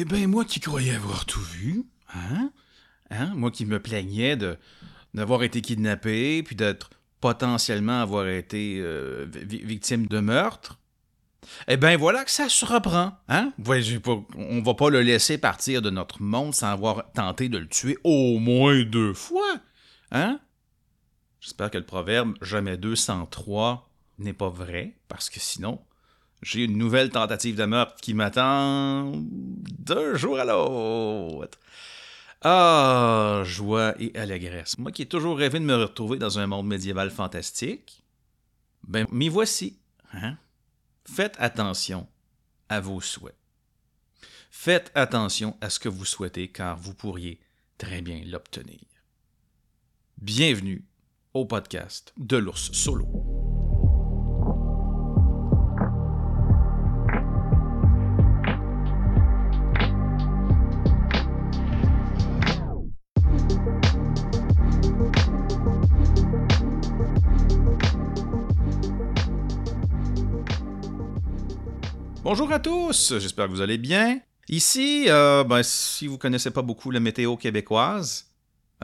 Eh ben, moi qui croyais avoir tout vu, hein? Hein? Moi qui me plaignais d'avoir été kidnappé, puis d'être potentiellement avoir été euh, vi- victime de meurtre. Eh ben voilà que ça se reprend, hein? On va pas le laisser partir de notre monde sans avoir tenté de le tuer au moins deux fois, hein? J'espère que le proverbe jamais deux sans trois n'est pas vrai, parce que sinon, j'ai une nouvelle tentative de meurtre qui m'attend d'un jour à l'autre. Ah, joie et allégresse. Moi qui ai toujours rêvé de me retrouver dans un monde médiéval fantastique, ben m'y voici. Hein? Faites attention à vos souhaits. Faites attention à ce que vous souhaitez car vous pourriez très bien l'obtenir. Bienvenue au podcast de l'ours solo. Bonjour à tous, j'espère que vous allez bien. Ici, euh, ben, si vous connaissez pas beaucoup la météo québécoise,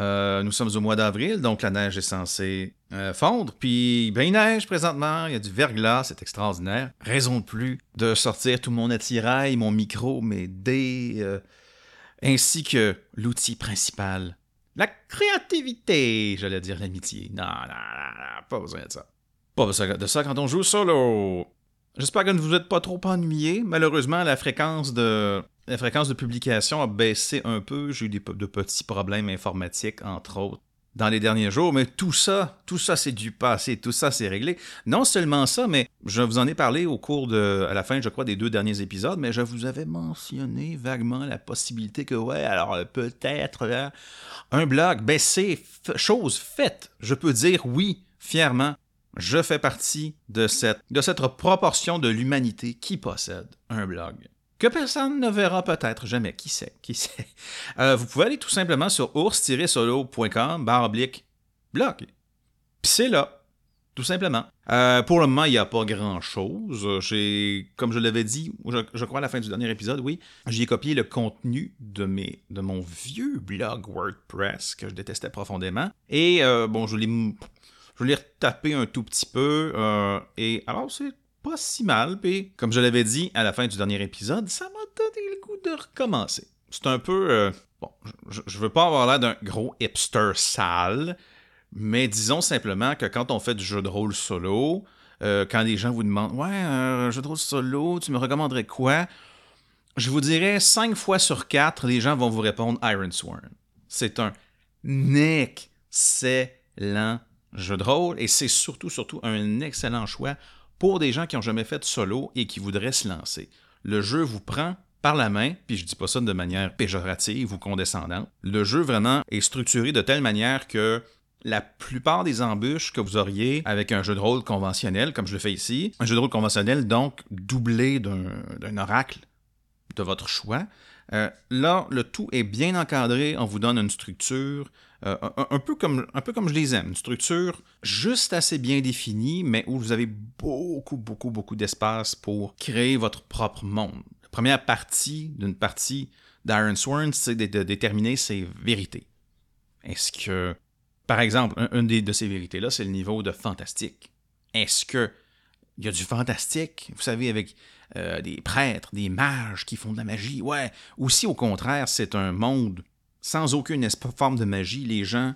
euh, nous sommes au mois d'avril, donc la neige est censée euh, fondre. Puis, ben, il neige présentement, il y a du verglas, c'est extraordinaire. Raison de plus de sortir tout mon attirail, mon micro, mes dés, ainsi que l'outil principal, la créativité, j'allais dire l'amitié. Non, non, non, non, pas besoin de ça. Pas besoin de ça quand on joue solo. J'espère que ne vous êtes pas trop ennuyés. Malheureusement, la fréquence de, la fréquence de publication a baissé un peu. J'ai eu des, de petits problèmes informatiques, entre autres, dans les derniers jours. Mais tout ça, tout ça, c'est du passé. Tout ça, c'est réglé. Non seulement ça, mais je vous en ai parlé au cours de, à la fin, je crois, des deux derniers épisodes, mais je vous avais mentionné vaguement la possibilité que, ouais, alors euh, peut-être hein, un blog, ben c'est chose faite. Je peux dire oui, fièrement. Je fais partie de cette, proportion de l'humanité qui possède un blog. Que personne ne verra peut-être jamais. Qui sait? Qui sait? Euh, vous pouvez aller tout simplement sur ours-solo.com barre blog. Puis c'est là. Tout simplement. Euh, pour le moment, il n'y a pas grand-chose. Comme je l'avais dit, je, crois à la fin du dernier épisode, oui, j'ai copié le contenu de mon vieux blog WordPress que je détestais profondément. Et euh, bon, je l'ai je l'ai retapé un tout petit peu. Euh, et alors, c'est pas si mal. Puis, comme je l'avais dit à la fin du dernier épisode, ça m'a donné le goût de recommencer. C'est un peu. Euh, bon, je, veux pas avoir l'air d'un gros hipster sale, mais disons simplement que quand on fait du jeu de rôle solo, euh, quand les gens vous demandent Ouais, un jeu de rôle solo, tu me recommanderais quoi Je vous dirais 5 fois sur 4, les gens vont vous répondre Iron Sworn. C'est un excellent jeu de rôle et c'est surtout, surtout un excellent choix pour des gens qui n'ont jamais fait de solo et qui voudraient se lancer. Le jeu vous prend par la main, puis je dis pas ça de manière péjorative ou condescendante. Le jeu vraiment est structuré de telle manière que la plupart des embûches que vous auriez avec un jeu de rôle conventionnel, comme je le fais ici, un jeu de rôle conventionnel donc doublé d'un oracle de votre choix, euh, là, le tout est bien encadré, on vous donne une structure, euh, un, peu comme, un peu comme je les aime, une structure juste assez bien définie, mais où vous avez beaucoup, beaucoup, beaucoup d'espace pour créer votre propre monde. La première partie d'une partie d'Iron Sworn, c'est de, déterminer ses vérités. Est-ce que, par exemple, un, une de ces vérités-là, c'est le niveau de fantastique. Est-ce que il y a du fantastique, vous savez, avec euh, des prêtres, des mages qui font de la magie. Ouais. Ou si au contraire, c'est un monde sans aucune forme de magie, les gens,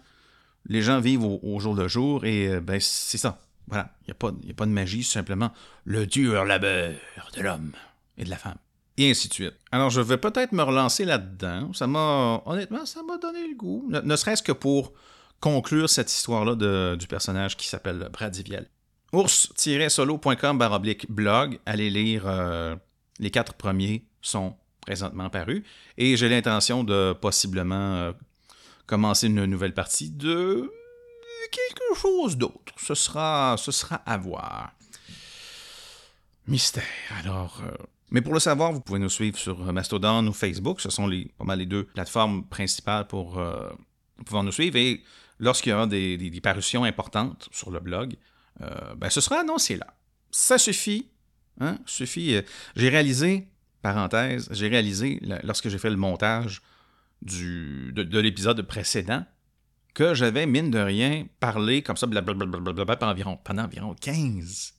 les gens vivent au, jour le jour et euh, ben c'est ça. Voilà. Il n'y a, pas, a pas de magie, simplement le dur labeur de l'homme et de la femme. Et ainsi de suite. Alors, je vais peut-être me relancer là-dedans. Ça m'a, honnêtement, ça m'a donné le goût. Ne, ne serait-ce que pour conclure cette histoire-là du personnage qui s'appelle Bradiviel ours-solo.com blog. Allez lire euh, les quatre premiers sont présentement parus. Et j'ai l'intention de possiblement euh, commencer une nouvelle partie de quelque chose d'autre. Ce sera, ce à voir. Mystère. Alors, euh, mais pour le savoir, vous pouvez nous suivre sur Mastodon ou Facebook. Ce sont les, pas mal les deux plateformes principales pour pouvoir nous suivre. Et lorsqu'il y aura des parutions importantes sur le blog, euh, ben, ce sera annoncé là. Ça suffit. Hein? Suffit. Euh, J'ai réalisé parenthèse, j'ai réalisé, lorsque j'ai fait le montage du, de, l'épisode précédent, que j'avais, mine de rien, parlé comme ça, blablabla, pendant environ, pendant environ 15,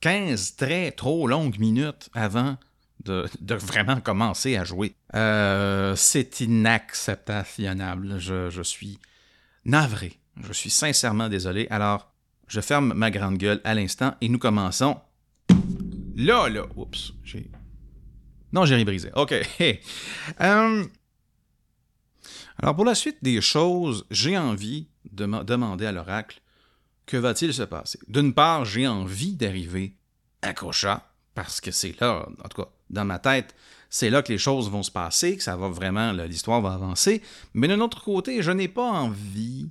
15 très trop longues minutes avant de, vraiment commencer à jouer. Euh, c'est inacceptable. Je, je suis navré. Je suis sincèrement désolé. Alors, je ferme ma grande gueule à l'instant et nous commençons. Là, là. Oups. Non, j'ai brisé. OK. Euh, alors, pour la suite des choses, j'ai envie de demander à l'oracle que va-t-il se passer? D'une part, j'ai envie d'arriver à Kocha, parce que c'est là, en tout cas, dans ma tête, c'est là que les choses vont se passer, que ça va vraiment, l'histoire va avancer. Mais d'un autre côté, je n'ai pas envie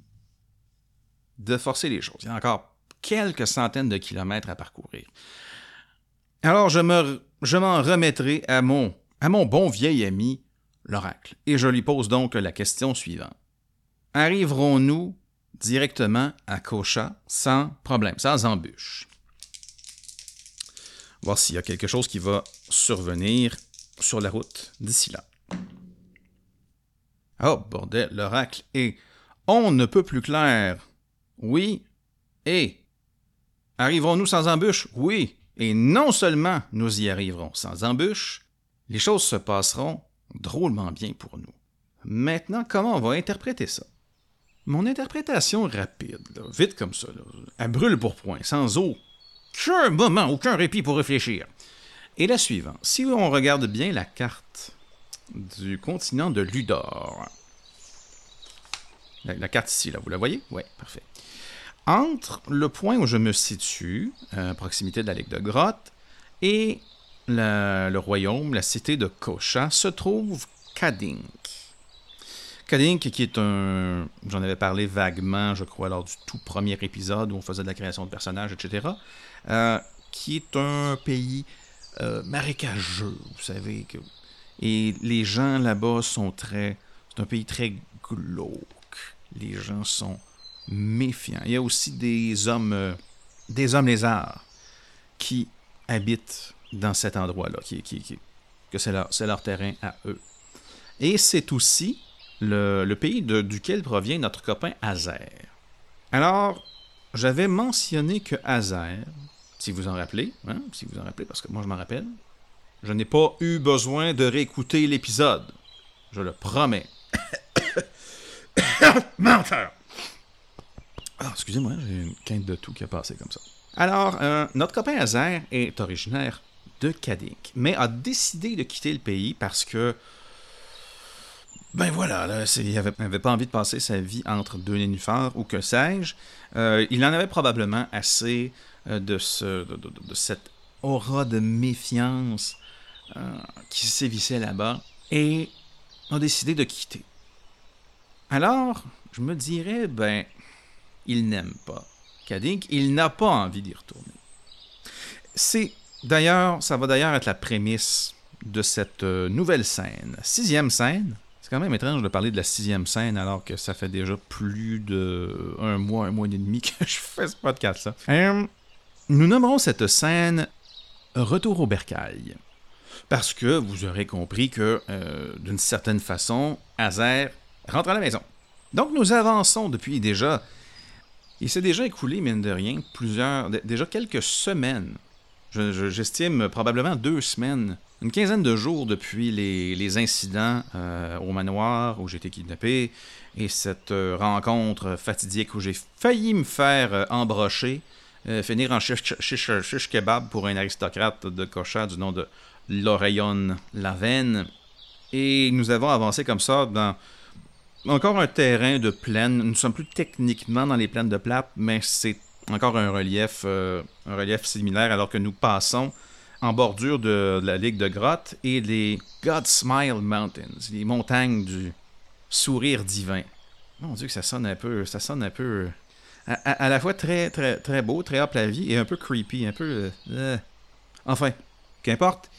de forcer les choses. Il y a encore quelques centaines de kilomètres à parcourir. Alors je me, je m'en remettrai à mon, à mon bon vieil ami, l'oracle, et je lui pose donc la question suivante. Arriverons-nous directement à Kocha sans problème, sans embûche? Voir s'il y a quelque chose qui va survenir sur la route d'ici là. Oh, bordel, l'oracle est on ne peut plus clair. Oui. Et arriverons-nous sans embûche? Oui. Et non seulement nous y arriverons sans embûche, les choses se passeront drôlement bien pour nous. Maintenant, comment on va interpréter ça? Mon interprétation rapide, vite comme ça, elle brûle pour point, sans aucun moment, aucun répit pour réfléchir. Et la suivante, si on regarde bien la carte du continent de Ludor, la, carte ici, là, vous la voyez? Oui, parfait. Entre le point où je me situe, à proximité de la Ligue de Grotte, et le royaume, la cité de Kocha, se trouve Kadink. Kadink, qui est un. J'en avais parlé vaguement, je crois, lors du tout premier épisode où on faisait de la création de personnages, etc. Euh, qui est un pays euh, marécageux, vous savez. Et les gens là-bas sont très. C'est un pays très glauque. Les gens sont méfiants. Il y a aussi des hommes. Euh, des hommes lézards qui habitent dans cet endroit-là, qui, qui, que c'est leur, leur, terrain à eux. Et c'est aussi le, pays duquel provient notre copain Azer. Alors, j'avais mentionné que Azer, si vous en rappelez, hein, si vous en rappelez, parce que moi je m'en rappelle, je n'ai pas eu besoin de réécouter l'épisode. Je le promets. Menteur! Ah, excusez-moi, j'ai une quinte de tout qui a passé comme ça. Alors, euh, notre copain Azer est originaire de Kadik, mais a décidé de quitter le pays parce que. Ben voilà, là, il n'avait pas envie de passer sa vie entre deux nénuphars ou que sais-je. Euh, il en avait probablement assez euh, de, ce, de, cette aura de méfiance qui sévissait là-bas et a décidé de quitter. Alors, je me dirais, ben, il n'aime pas Kadik, il n'a pas envie d'y retourner. C'est D'ailleurs, ça va d'ailleurs être la prémisse de cette euh, nouvelle scène. Sixième scène. C'est quand même étrange de parler de la sixième scène alors que ça fait déjà plus de un mois, un mois et demi que je fais ce podcast-là. Euh, nous nommerons cette scène Retour au bercail. Parce que vous aurez compris que, euh, d'une certaine façon, Azer rentre à la maison. Donc nous avançons depuis déjà. Il s'est déjà écoulé, mine de rien, plusieurs. déjà quelques semaines j'estime probablement deux semaines, une quinzaine de jours depuis les, incidents euh, au manoir où j'ai été kidnappé et cette euh, rencontre fatidique où j'ai failli me faire euh, embrocher, finir en chiche, kebab pour un aristocrate de Cocha du nom de L'Oreillon Lavenne. Et nous avons avancé comme ça dans encore un terrain de plaine. Nous ne sommes plus techniquement dans les plaines de plate, mais c'est encore un relief, euh, un relief similaire alors que nous passons en bordure de, la Ligue de grottes et les God Smile Mountains, les montagnes du sourire divin. Mon Dieu que ça sonne un peu, ça sonne un peu à, la fois très très très beau, très hop la vie et un peu creepy, un peu euh, euh, enfin, qu'importe.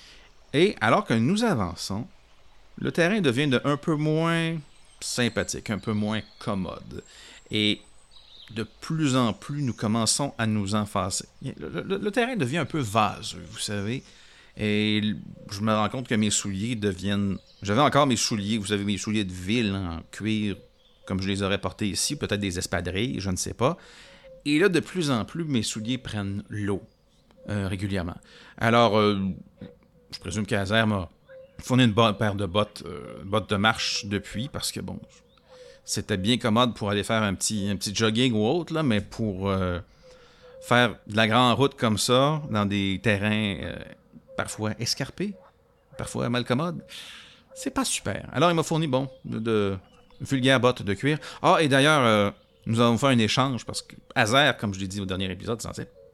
Et alors que nous avançons, le terrain devient de un peu moins sympathique, un peu moins commode. Et de plus en plus, nous commençons à nous enfacer. Le, le, terrain devient un peu vaseux, vous savez. Et je me rends compte que mes souliers deviennent. J'avais encore mes souliers, vous savez, mes souliers de ville en cuir, comme je les aurais portés ici, peut-être des espadrilles, je ne sais pas. Et là, de plus en plus, mes souliers prennent l'eau euh, régulièrement. Alors, euh, je présume qu'Azer m'a fourni une bonne paire de bottes, euh, bottes de marche depuis, parce que bon, c'était bien commode pour aller faire un petit, un petit jogging ou autre, là, mais pour faire de la grande route comme ça, dans des terrains parfois escarpés, parfois mal commodes, c'est pas super. Alors, il m'a fourni, bon, de, vulgaires bottes de cuir. Ah, et d'ailleurs, nous avons fait un échange parce que Azer, comme je l'ai dit au dernier épisode,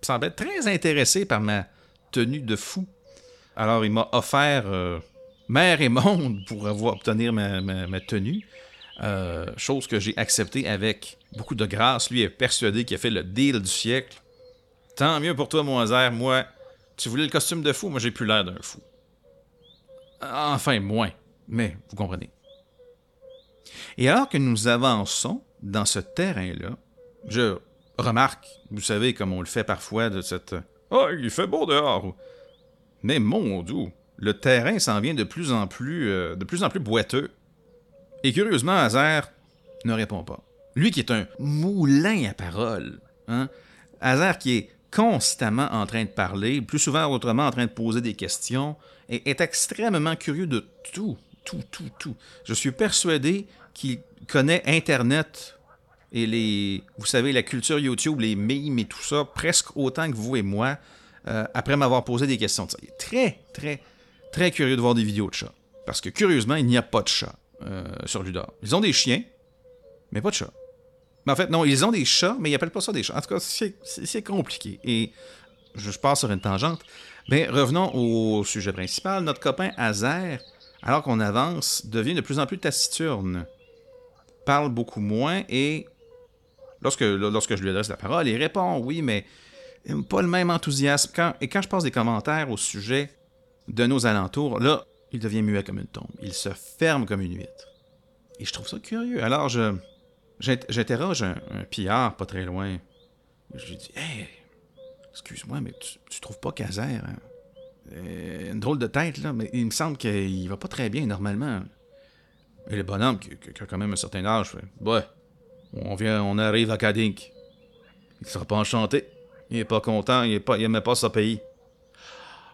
semblait très intéressé par ma tenue de fou. Alors, il m'a offert euh, mer et monde pour avoir, obtenir ma, tenue. Euh, chose que j'ai acceptée avec beaucoup de grâce. Lui est persuadé qu'il a fait le deal du siècle. Tant mieux pour toi, mon Azer. Moi, tu voulais le costume de fou, moi j'ai plus l'air d'un fou. Enfin, moins. Mais vous comprenez. Et alors que nous avançons dans ce terrain-là, je remarque, vous savez, comme on le fait parfois, de cette Ah, il fait beau dehors. Mais mon doux, le terrain s'en vient de plus en plus, euh, de plus en plus boiteux. Et curieusement, Hazer ne répond pas. Lui qui est un moulin à parole. Hein? Hazer qui est constamment en train de parler, plus souvent autrement en train de poser des questions, est extrêmement curieux de tout, tout, tout, tout. Je suis persuadé qu'il connaît Internet et les, vous savez, la culture YouTube, les memes et tout ça, presque autant que vous et moi, euh, après m'avoir posé des questions. Il est très, très, très curieux de voir des vidéos de chats. Parce que curieusement, il n'y a pas de chats euh, sur Ludor. Ils ont des chiens, mais pas de chats. Mais en fait, non, ils ont des chats, mais ils n'appellent pas ça des chats. En tout cas, c'est compliqué. Et je, passe sur une tangente. Mais revenons au sujet principal. Notre copain Azer, alors qu'on avance, devient de plus en plus taciturne parle beaucoup moins et lorsque, lorsque je lui adresse la parole, il répond oui, mais pas le même enthousiasme. et quand je passe des commentaires au sujet de nos alentours, là, il devient muet comme une tombe. Il se ferme comme une huître. Et je trouve ça curieux. Alors, je j'interroge un, pillard pas très loin. Je lui dis Hey, excuse-moi, mais tu, trouves pas Caser hein? euh, une drôle de tête, là, mais il me semble qu'il va pas très bien normalement. Et le bonhomme, qui, a quand même un certain âge, fait Ouais, on, vient, on arrive à Kadink. Il sera pas enchanté. Il est pas content, il, est pas, il pas son pays.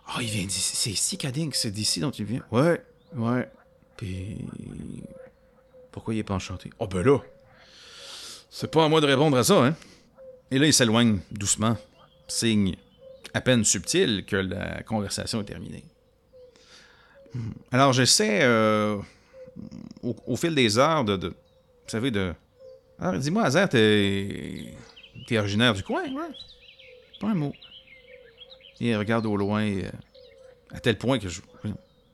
Ah, oh, il vient d'ici. C'est ici, Kadink, c'est d'ici dont il vient. Ouais, ouais. Puis. Pourquoi il est pas enchanté? Oh, ben là. C'est pas à moi de répondre à ça, hein. Et là, il s'éloigne doucement. Signe à peine subtil que la conversation est terminée. Hmm. Alors, j'essaie. Euh, au, fil des heures de, Vous savez, de. Alors, dis-moi, Azer, t'es. T'es originaire du coin, ouais? Pas un mot. Il regarde au loin, euh, à tel point que je.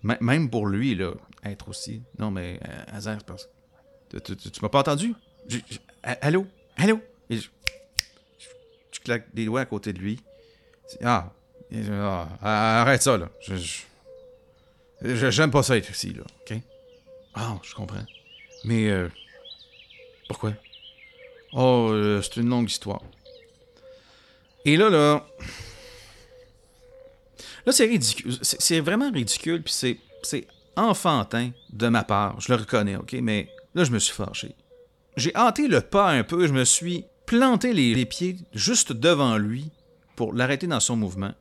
Même pour lui, là, être aussi. Non, mais euh, Azer, parce tu, tu, m'as pas entendu? allô? Allô? Et je, claque des doigts à côté de lui. Ah, ah, arrête ça, là. Je, j'aime pas ça être ici, là, OK? Ah, je comprends. Mais euh, pourquoi? Oh, euh, c'est une longue histoire. Et là, là. Là, c'est ridicule. C'est vraiment ridicule, puis c'est enfantin de ma part. Je le reconnais, OK? Mais là, je me suis fâché. J'ai hanté le pas un peu, je me suis planté les, pieds juste devant lui pour l'arrêter dans son mouvement.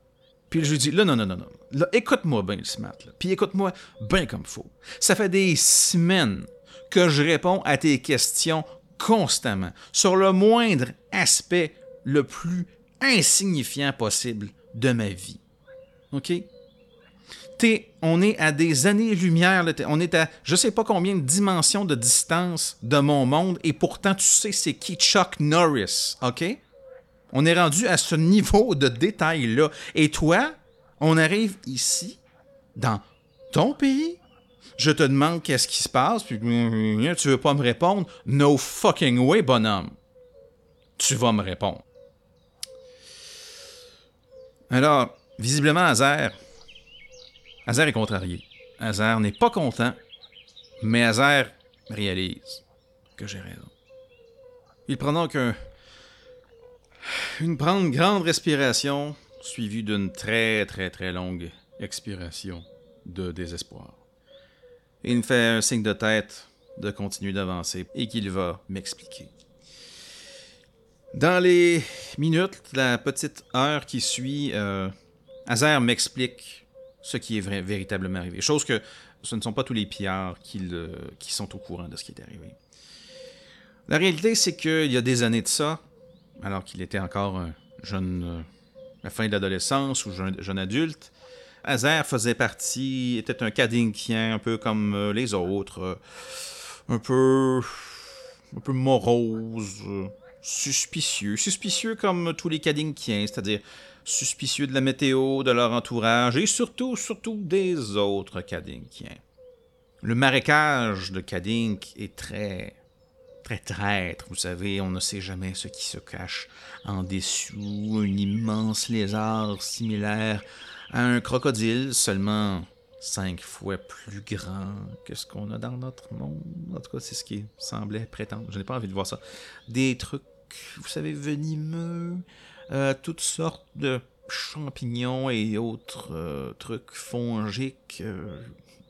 Puis je lui dis, là, non, non, non, non. Là, écoute-moi bien, le smart. Là. Puis écoute-moi bien comme faut. Ça fait des semaines que je réponds à tes questions constamment sur le moindre aspect le plus insignifiant possible de ma vie. OK? On est à des années-lumière, on est à je sais pas combien de dimensions de distance de mon monde, et pourtant tu sais c'est qui Chuck Norris, OK? On est rendu à ce niveau de détail-là. Et toi, on arrive ici, dans ton pays, je te demande qu'est-ce qui se passe, puis tu veux pas me répondre? No fucking way, bonhomme. Tu vas me répondre. Alors, visiblement, Hazer est contrarié. Hazer n'est pas content, mais Hazer réalise que j'ai raison. Il prend donc un, une grande respiration, suivie d'une très très très longue expiration de désespoir. il me fait un signe de tête de continuer d'avancer et qu'il va m'expliquer. Dans les minutes, la petite heure qui suit, euh, Azer m'explique ce qui est véritablement arrivé. Chose que ce ne sont pas tous les pillards qui, sont au courant de ce qui est arrivé. La réalité, c'est qu'il y a des années de ça, alors qu'il était encore un jeune, euh, la fin de l'adolescence ou jeune, adulte, Azer faisait partie, était un Kadinkien, un peu comme euh, les autres, euh, un peu, un peu morose, suspicieux, suspicieux comme tous les Kadinkiens, c'est-à-dire suspicieux de la météo, de leur entourage et surtout, surtout des autres Kadinkiens. Le marécage de Kadink est très, très traître, vous savez, on ne sait jamais ce qui se cache en dessous, un immense lézard similaire à un crocodile, seulement cinq fois plus grand que ce qu'on a dans notre monde. En tout cas, c'est ce qui semblait prétendre. Je n'ai pas envie de voir ça. Des trucs, vous savez, venimeux, euh, toutes sortes de champignons et autres euh, trucs fongiques euh,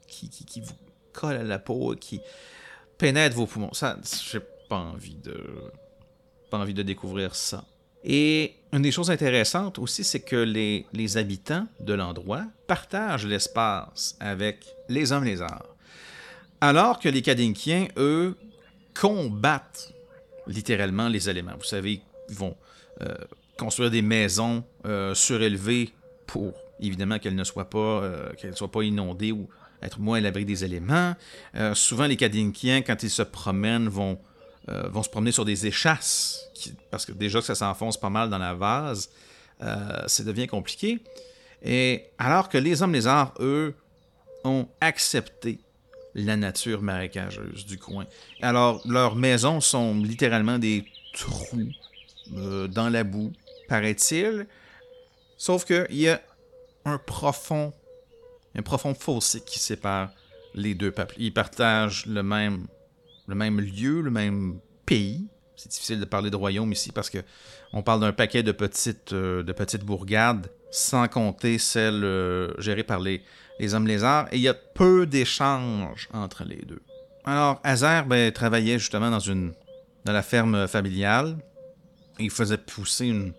qui, qui, vous collent à la peau, qui pénètrent vos poumons. Ça, j'ai pas envie de, pas envie de découvrir ça. Et une des choses intéressantes aussi, c'est que les, les, habitants de l'endroit partagent l'espace avec les hommes lézards. Alors que les Kadinkiens, eux, combattent littéralement les éléments. Vous savez, ils vont construire des maisons euh, surélevées pour évidemment qu'elles ne soient pas, euh, qu'elles soient pas inondées ou être moins à l'abri des éléments. Euh, souvent, les Kadinkiens, quand ils se promènent, vont, vont se promener sur des échasses, parce que déjà que ça s'enfonce pas mal dans la vase, ça devient compliqué. Et alors que les hommes lézards, eux, ont accepté la nature marécageuse du coin. Alors, leurs maisons sont littéralement des trous dans la boue paraît-il. Sauf qu'il y a un profond, un profond fossé qui sépare les deux peuples. Ils partagent le même, le même lieu, le même pays. C'est difficile de parler de royaume ici parce que on parle d'un paquet de petites, euh, bourgades, sans compter celles euh, gérées par les, les hommes lézards. Et il y a peu d'échanges entre les deux. Alors, Hazer ben, travaillait justement dans, une, dans la ferme familiale. Il faisait pousser une,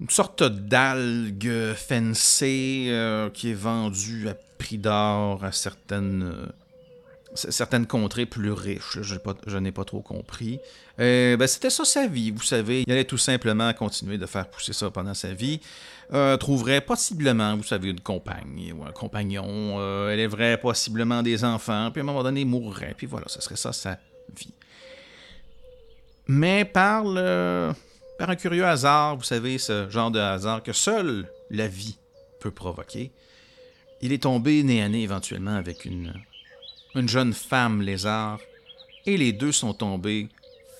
une sorte d'algue fencée euh, qui est vendue à prix d'or à certaines, euh, certaines contrées plus riches. Je n'ai pas, trop compris. Euh, ben, C'était ça sa vie, vous savez. Il allait tout simplement continuer de faire pousser ça pendant sa vie. trouverait possiblement, vous savez, une compagne ou un compagnon. élèverait possiblement des enfants. Puis à un moment donné, mourrait. Puis voilà, ce serait ça sa vie. Mais par par un curieux hasard, vous savez, ce genre de hasard que seule la vie peut provoquer, il est tombé nez à nez éventuellement avec une, une jeune femme lézard, et les deux sont tombés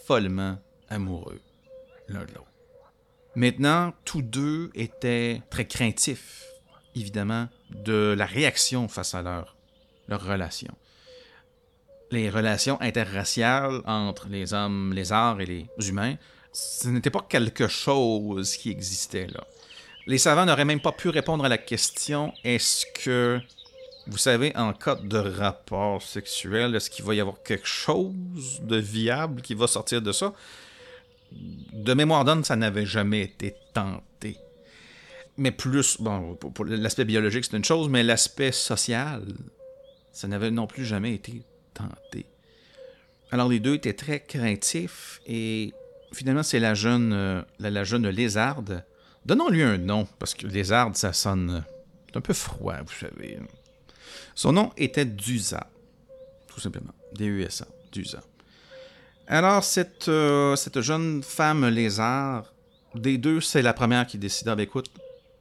follement amoureux l'un de l'autre. Maintenant, tous deux étaient très craintifs, évidemment, de la réaction face à leur, relation. Les relations interraciales entre les hommes lézards et les humains ce n'était pas quelque chose qui existait là. Les savants n'auraient même pas pu répondre à la question est-ce que, vous savez, en cas de rapport sexuel, est-ce qu'il va y avoir quelque chose de viable qui va sortir de ça? De mémoire d'homme, ça n'avait jamais été tenté. Mais plus, bon, pour, l'aspect biologique, c'est une chose, mais l'aspect social, ça n'avait non plus jamais été tenté. Alors les deux étaient très craintifs et finalement, c'est la jeune, euh, la, jeune lézarde. Donnons-lui un nom, parce que lézarde, ça sonne un peu froid, vous savez. Son nom était Dusa, tout simplement. D-U-S-A, Dusa. Alors, cette, euh, cette jeune femme lézard, des deux, c'est la première qui décida, ben, écoute,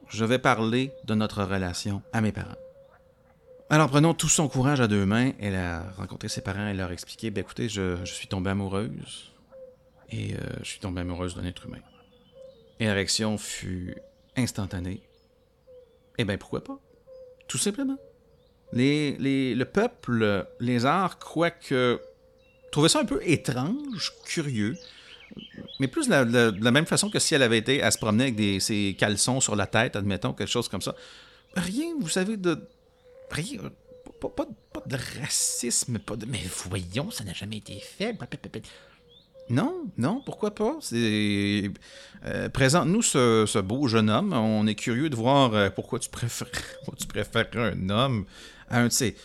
je vais parler de notre relation à mes parents. Alors, prenons tout son courage à deux mains. Elle a rencontré ses parents et leur expliqué, ben, écoutez, je, je suis tombée amoureuse et euh, je suis tombé amoureuse d'un être humain. Et l'érection fut instantanée. Eh bien, pourquoi pas? Tout simplement. Les, les, le peuple, les arts, quoique, trouvait ça un peu étrange, curieux, mais plus de la, même façon que si elle avait été à se promener avec des, ses caleçons sur la tête, admettons, quelque chose comme ça. rien, vous savez, de. Rien. Pas, pas- de racisme, pas de. Mais voyons, ça n'a jamais été fait. Non, non, pourquoi pas? Euh, Présente-nous ce, ce beau jeune homme. On est curieux de voir euh, pourquoi tu préfères, tu préfères un homme à un de ces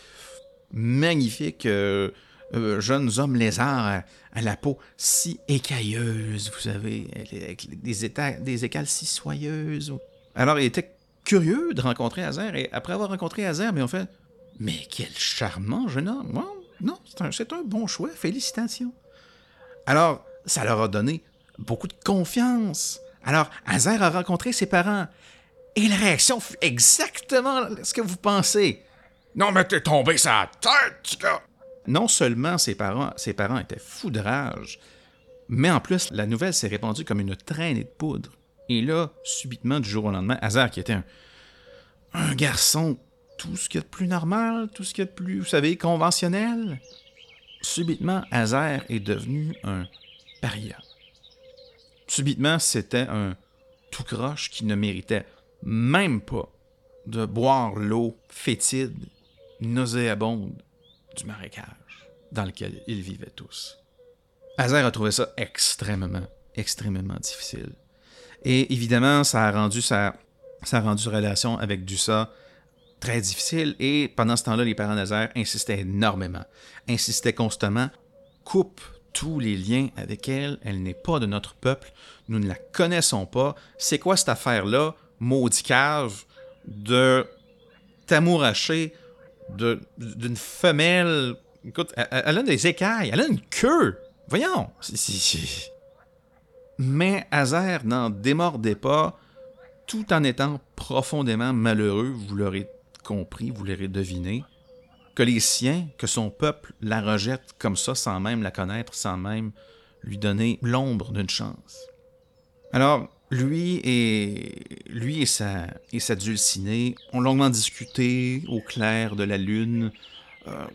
magnifiques euh, euh, jeunes hommes lézards à, la peau si écailleuse, vous savez, avec des, éta- des écales si soyeuses. Alors, il était curieux de rencontrer Hazer, et après avoir rencontré Hazer, mais on fait Mais quel charmant jeune homme! Non, c'est un, un bon choix, félicitations. Alors, ça leur a donné beaucoup de confiance. Alors, Hazer a rencontré ses parents. Et la réaction fut exactement ce que vous pensez. Non, mais t'es tombé sa tête! Non seulement ses parents, ses parents étaient fous de rage, mais en plus, la nouvelle s'est répandue comme une traînée de poudre. Et là, subitement, du jour au lendemain, Hazard, qui était un, un garçon, tout ce qu'il y a de plus normal, tout ce qu'il y a de plus, vous savez, conventionnel, subitement, Hazard est devenu un paria. Subitement, c'était un tout croche qui ne méritait même pas de boire l'eau fétide, nauséabonde du marécage dans lequel ils vivaient tous. Hazer a trouvé ça extrêmement, extrêmement difficile. Et évidemment, ça a rendu sa, ça a rendu relation avec Dussa très difficile. Et pendant ce temps-là, les parents d'Hazer insistaient énormément, insistaient constamment coupe tous les liens avec elle. Elle n'est pas de notre peuple. Nous ne la connaissons pas. C'est quoi cette affaire-là, maudit cave, de t'amouracher d'une femelle. Écoute, elle, a des écailles, elle a une queue. Voyons. Mais Hazer n'en démordait pas, tout en étant profondément malheureux, vous l'aurez compris, vous l'aurez deviné, que les siens, que son peuple la rejette comme ça, sans même la connaître, sans même lui donner l'ombre d'une chance. Alors, lui et, lui et sa, et sa dulcinée ont longuement discuté au clair de la lune euh,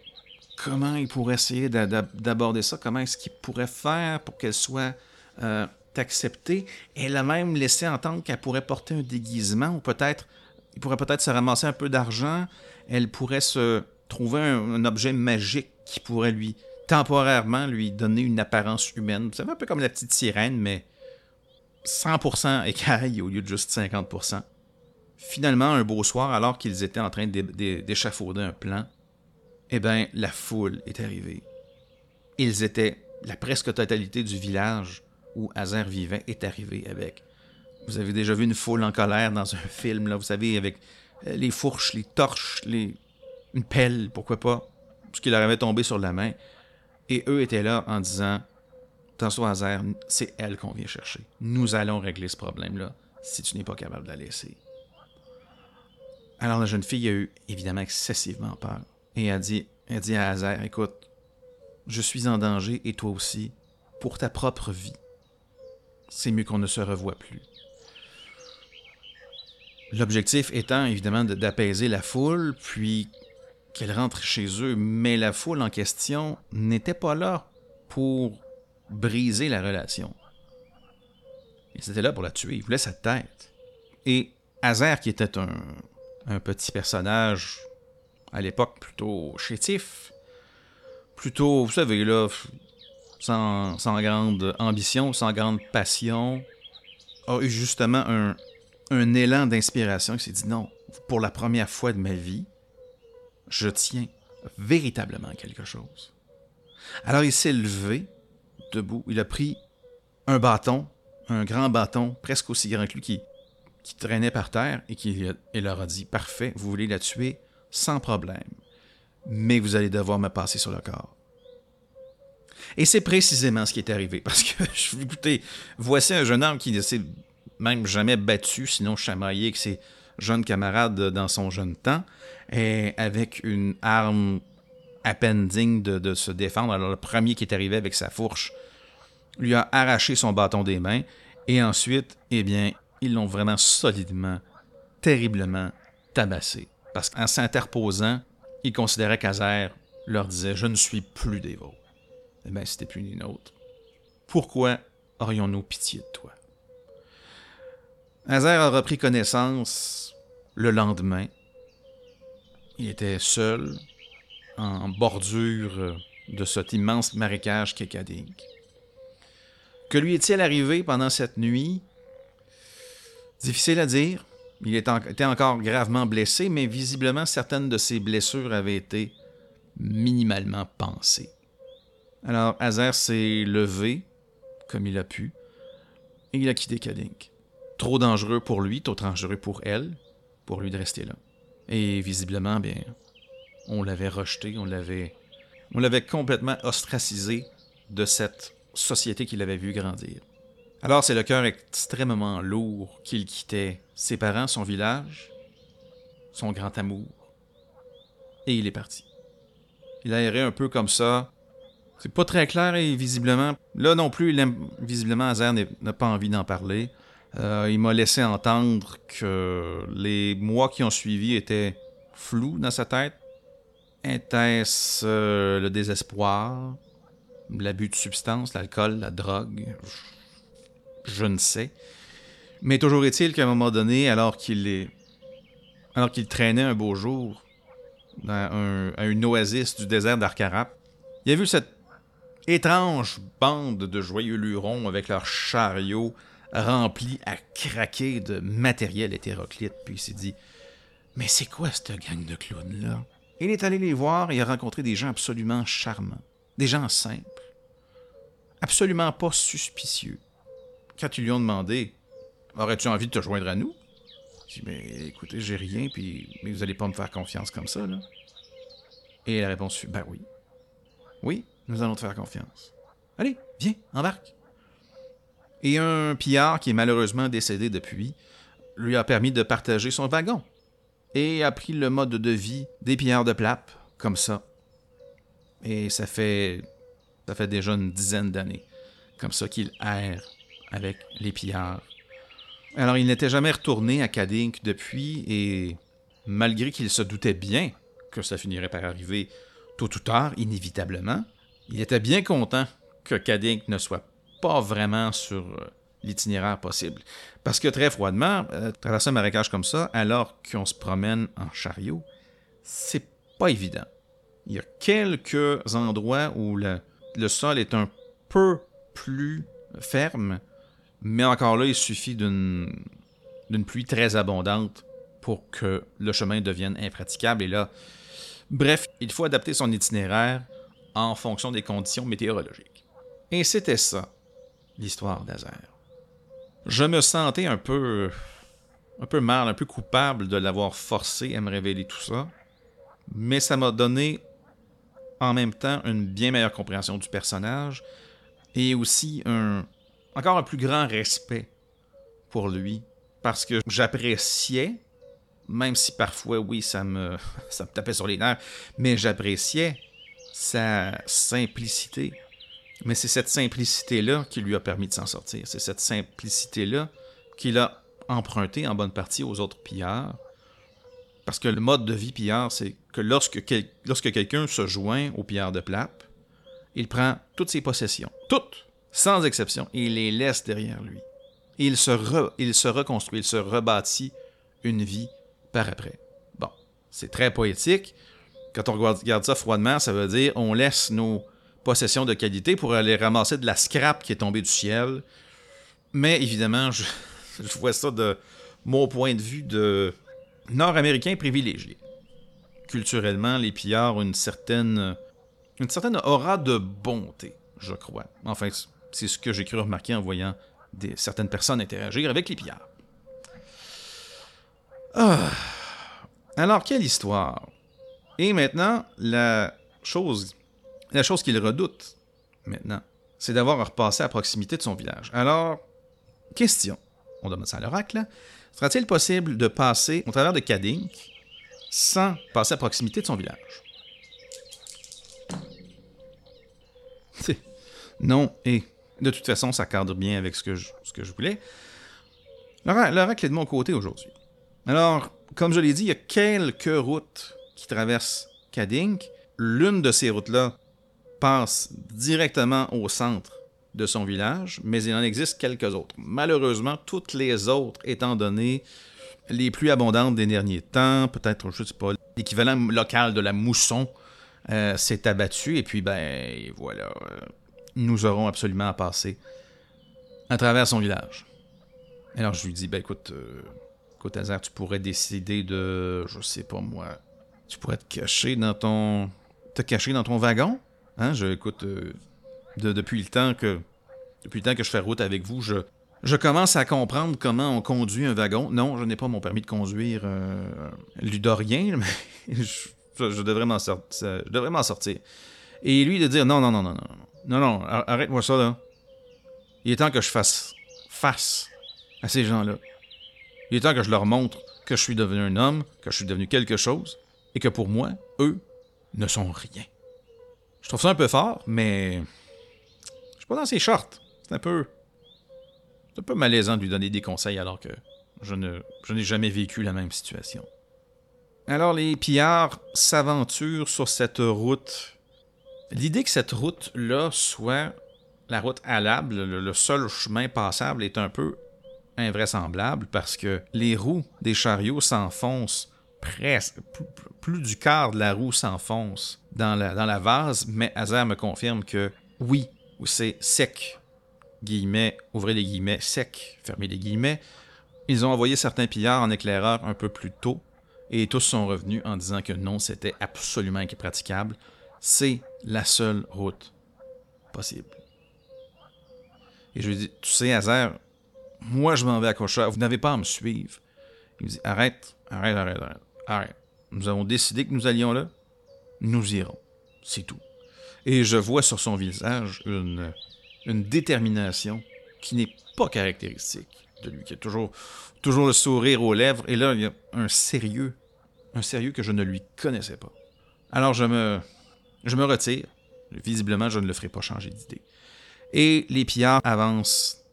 comment ils pourraient essayer d'a- d'a- d'aborder ça, comment est-ce qu'ils pourraient faire pour qu'elle soit euh, acceptée. Elle a même laissé entendre qu'elle pourrait porter un déguisement ou peut-être, il pourrait peut-être se ramasser un peu d'argent, elle pourrait se trouver un, un objet magique qui pourrait lui temporairement lui donner une apparence humaine. Vous savez, un peu comme la petite sirène, mais 100% écaille au lieu de juste 50%. Finalement, un beau soir, alors qu'ils étaient en train d'é- d'é- d'échafauder un plan, eh bien, la foule est arrivée. Ils étaient, la presque totalité du village où Hazer vivait est arrivée avec. Vous avez déjà vu une foule en colère dans un film, là, vous savez, avec euh, les fourches, les torches, les... une pelle, pourquoi pas, ce qui leur avait tombé sur la main. Et eux étaient là en disant Attention, Hazer, c'est elle qu'on vient chercher. Nous allons régler ce problème-là si tu n'es pas capable de la laisser. Alors la jeune fille a eu évidemment excessivement peur et a dit, a dit à Hazer Écoute, je suis en danger et toi aussi, pour ta propre vie. C'est mieux qu'on ne se revoie plus. L'objectif étant évidemment de- d'apaiser la foule, puis qu'elle rentre chez eux, mais la foule en question n'était pas là pour briser la relation. Ils étaient là pour la tuer, ils voulaient sa tête. Et Hazer, qui était un, un petit personnage à l'époque plutôt chétif, plutôt, vous savez, là, sans, sans grande ambition, sans grande passion, a eu justement un, un élan d'inspiration. Il s'est dit non, pour la première fois de ma vie, je tiens véritablement à quelque chose. Alors il s'est levé, il a pris un bâton, un grand bâton, presque aussi grand que lui, qui, traînait par terre, et qui il leur a dit Parfait, vous voulez la tuer sans problème, mais vous allez devoir me passer sur le corps. Et c'est précisément ce qui est arrivé. Parce que, écoutez, voici un jeune homme qui ne s'est même jamais battu, sinon chamaillé avec ses jeunes camarades dans son jeune temps, et avec une arme à peine digne de, se défendre. Alors, le premier qui est arrivé avec sa fourche lui a arraché son bâton des mains, et ensuite, eh bien, ils l'ont vraiment solidement, terriblement tabassé. Parce qu'en s'interposant, ils considéraient qu'Azer leur disait Je ne suis plus des vôtres. Eh bien, c'était plus les nôtres. Pourquoi aurions-nous pitié de toi? Hazer a repris connaissance le lendemain Il était seul, en bordure de cet immense marécage qu'est Kadink. Que lui est-il arrivé pendant cette nuit? Difficile à dire. Il était encore gravement blessé, mais visiblement certaines de ses blessures avaient été minimalement pensées. Alors Hazer s'est levé, comme il a pu, et il a quitté Kadink. Trop dangereux pour lui, trop dangereux pour elle, pour lui de rester là. Et visiblement, bien, on l'avait rejeté, on l'avait, on l'avait complètement ostracisé de cette société qu'il avait vu grandir. Alors c'est le cœur extrêmement lourd qu'il quittait ses parents, son village, son grand amour, et il est parti. Il a erré un peu comme ça. C'est pas très clair et visiblement, là non plus, il aime, visiblement, Azer n'a pas envie d'en parler. Euh, il m'a laissé entendre que les mois qui ont suivi étaient flous dans sa tête. Était-ce euh, le désespoir, l'abus de substances, l'alcool, la drogue? Je ne sais. Mais toujours est-il qu'à un moment donné, alors qu'il est, alors qu'il traînait un beau jour dans à une oasis du désert d'Arkarap, il a vu cette étrange bande de joyeux lurons avec leurs chariots rempli à craquer de matériel hétéroclite, puis il s'est dit Mais c'est quoi cette gang de clowns-là Il est allé les voir et a rencontré des gens absolument charmants, des gens simples, absolument pas suspicieux. Quand ils lui ont demandé Aurais-tu envie de te joindre à nous? Il dit Mais écoutez, j'ai rien, puis mais vous allez pas me faire confiance comme ça, là. Et la réponse fut Ben oui. Oui, nous allons te faire confiance. Allez, viens, embarque. Et un pillard qui est malheureusement décédé depuis lui a permis de partager son wagon et a pris le mode de vie des pillards de plap, comme ça. Et ça fait, ça fait déjà une dizaine d'années, comme ça qu'il erre avec les pillards. Alors il n'était jamais retourné à Kadink depuis, et malgré qu'il se doutait bien que ça finirait par arriver tôt ou tard, inévitablement, il était bien content que Kadink ne soit pas vraiment sur euh, l'itinéraire possible. Parce que très froidement, euh, traverser un marécage comme ça, alors qu'on se promène en chariot, c'est pas évident. Il y a quelques endroits où le, sol est un peu plus ferme, mais encore là, il suffit d'une pluie très abondante pour que le chemin devienne impraticable. Et là, bref, il faut adapter son itinéraire en fonction des conditions météorologiques. Et c'était ça l'histoire d'Azer. Je me sentais un peu. un peu mal, un peu coupable de l'avoir forcé à me révéler tout ça. Mais ça m'a donné en même temps une bien meilleure compréhension du personnage et aussi un. encore un plus grand respect pour lui. Parce que j'appréciais, même si parfois, oui, ça me, ça me tapait sur les nerfs, mais j'appréciais sa simplicité, mais c'est cette simplicité-là qui lui a permis de s'en sortir. C'est cette simplicité-là qu'il a emprunté en bonne partie aux autres pillards. Parce que le mode de vie pillard, c'est que lorsque, lorsque quelqu'un se joint au pillard de Plap, il prend toutes ses possessions, toutes, sans exception, et il les laisse derrière lui. Il se, il se reconstruit, il se rebâtit une vie par après. Bon, c'est très poétique. Quand on regarde ça froidement, ça veut dire on laisse nos possession de qualité pour aller ramasser de la scrap qui est tombée du ciel. Mais évidemment, je, vois ça de mon point de vue de nord-américain privilégié. Culturellement, les pillards ont une certaine, aura de bonté, je crois. Enfin, c'est ce que j'ai cru remarquer en voyant des, certaines personnes interagir avec les pillards. Ah. Alors, quelle histoire? Et maintenant, la chose la chose qu'il redoute maintenant, c'est d'avoir à repasser à proximité de son village. Alors, question, on demande ça à l'oracle, sera-t-il possible de passer au travers de Kadink sans passer à proximité de son village? non, et de toute façon, ça cadre bien avec ce que je, ce que je voulais. L'oracle est de mon côté aujourd'hui. Alors, comme je l'ai dit, il y a quelques routes qui traversent Kadink. L'une de ces routes-là passe directement au centre de son village, mais il en existe quelques autres. Malheureusement, toutes les autres étant données les pluies abondantes des derniers temps, peut-être, je sais pas, l'équivalent local de la mousson euh, s'est abattu, et puis, ben, voilà, euh, nous aurons absolument à passer à travers son village. Alors, je lui dis, ben, écoute, euh, tu pourrais décider de, je sais pas moi, tu pourrais te cacher dans ton, te cacher dans ton wagon, Hein, je, écoute, euh, depuis, le temps que, depuis le temps que je fais route avec vous, je, commence à comprendre comment on conduit un wagon. Non, je n'ai pas mon permis de conduire euh, ludorien, mais je, je devrais m'en sortir. Sortir. Et lui de dire non, non, non, non, non, non, non, arrête-moi ça là. Il est temps que je fasse face à ces gens-là. Il est temps que je leur montre que je suis devenu un homme, que je suis devenu quelque chose, et que pour moi, eux ne sont rien. Je trouve ça un peu fort, mais je suis pas dans ses shorts. C'est un peu c'est un peu malaisant de lui donner des conseils alors que je ne je n'ai jamais vécu la même situation. Alors les pillards s'aventurent sur cette route. L'idée que cette route-là soit la route allable, le, le seul chemin passable, est un peu invraisemblable parce que les roues des chariots s'enfoncent presque, plus, du quart de la roue s'enfonce dans la, vase, mais Hazard me confirme que oui, c'est sec, guillemets, ouvrez les guillemets, sec, fermez les guillemets. Ils ont envoyé certains pillards en éclaireur un peu plus tôt, et tous sont revenus en disant que non, c'était absolument impraticable. C'est la seule route possible. Et je lui dis, tu sais, Hazard, moi je m'en vais à Cocheur, vous n'avez pas à me suivre. Il me dit, arrête, arrête, arrête, arrête, arrête. Nous avons décidé que nous allions là, nous irons. C'est tout. Et je vois sur son visage une, une détermination qui n'est pas caractéristique de lui, qui a toujours, toujours le sourire aux lèvres. Et là, il y a un sérieux, un sérieux que je ne lui connaissais pas. Alors je me, je me retire. Visiblement, je ne le ferai pas changer d'idée. Et les pillards avancent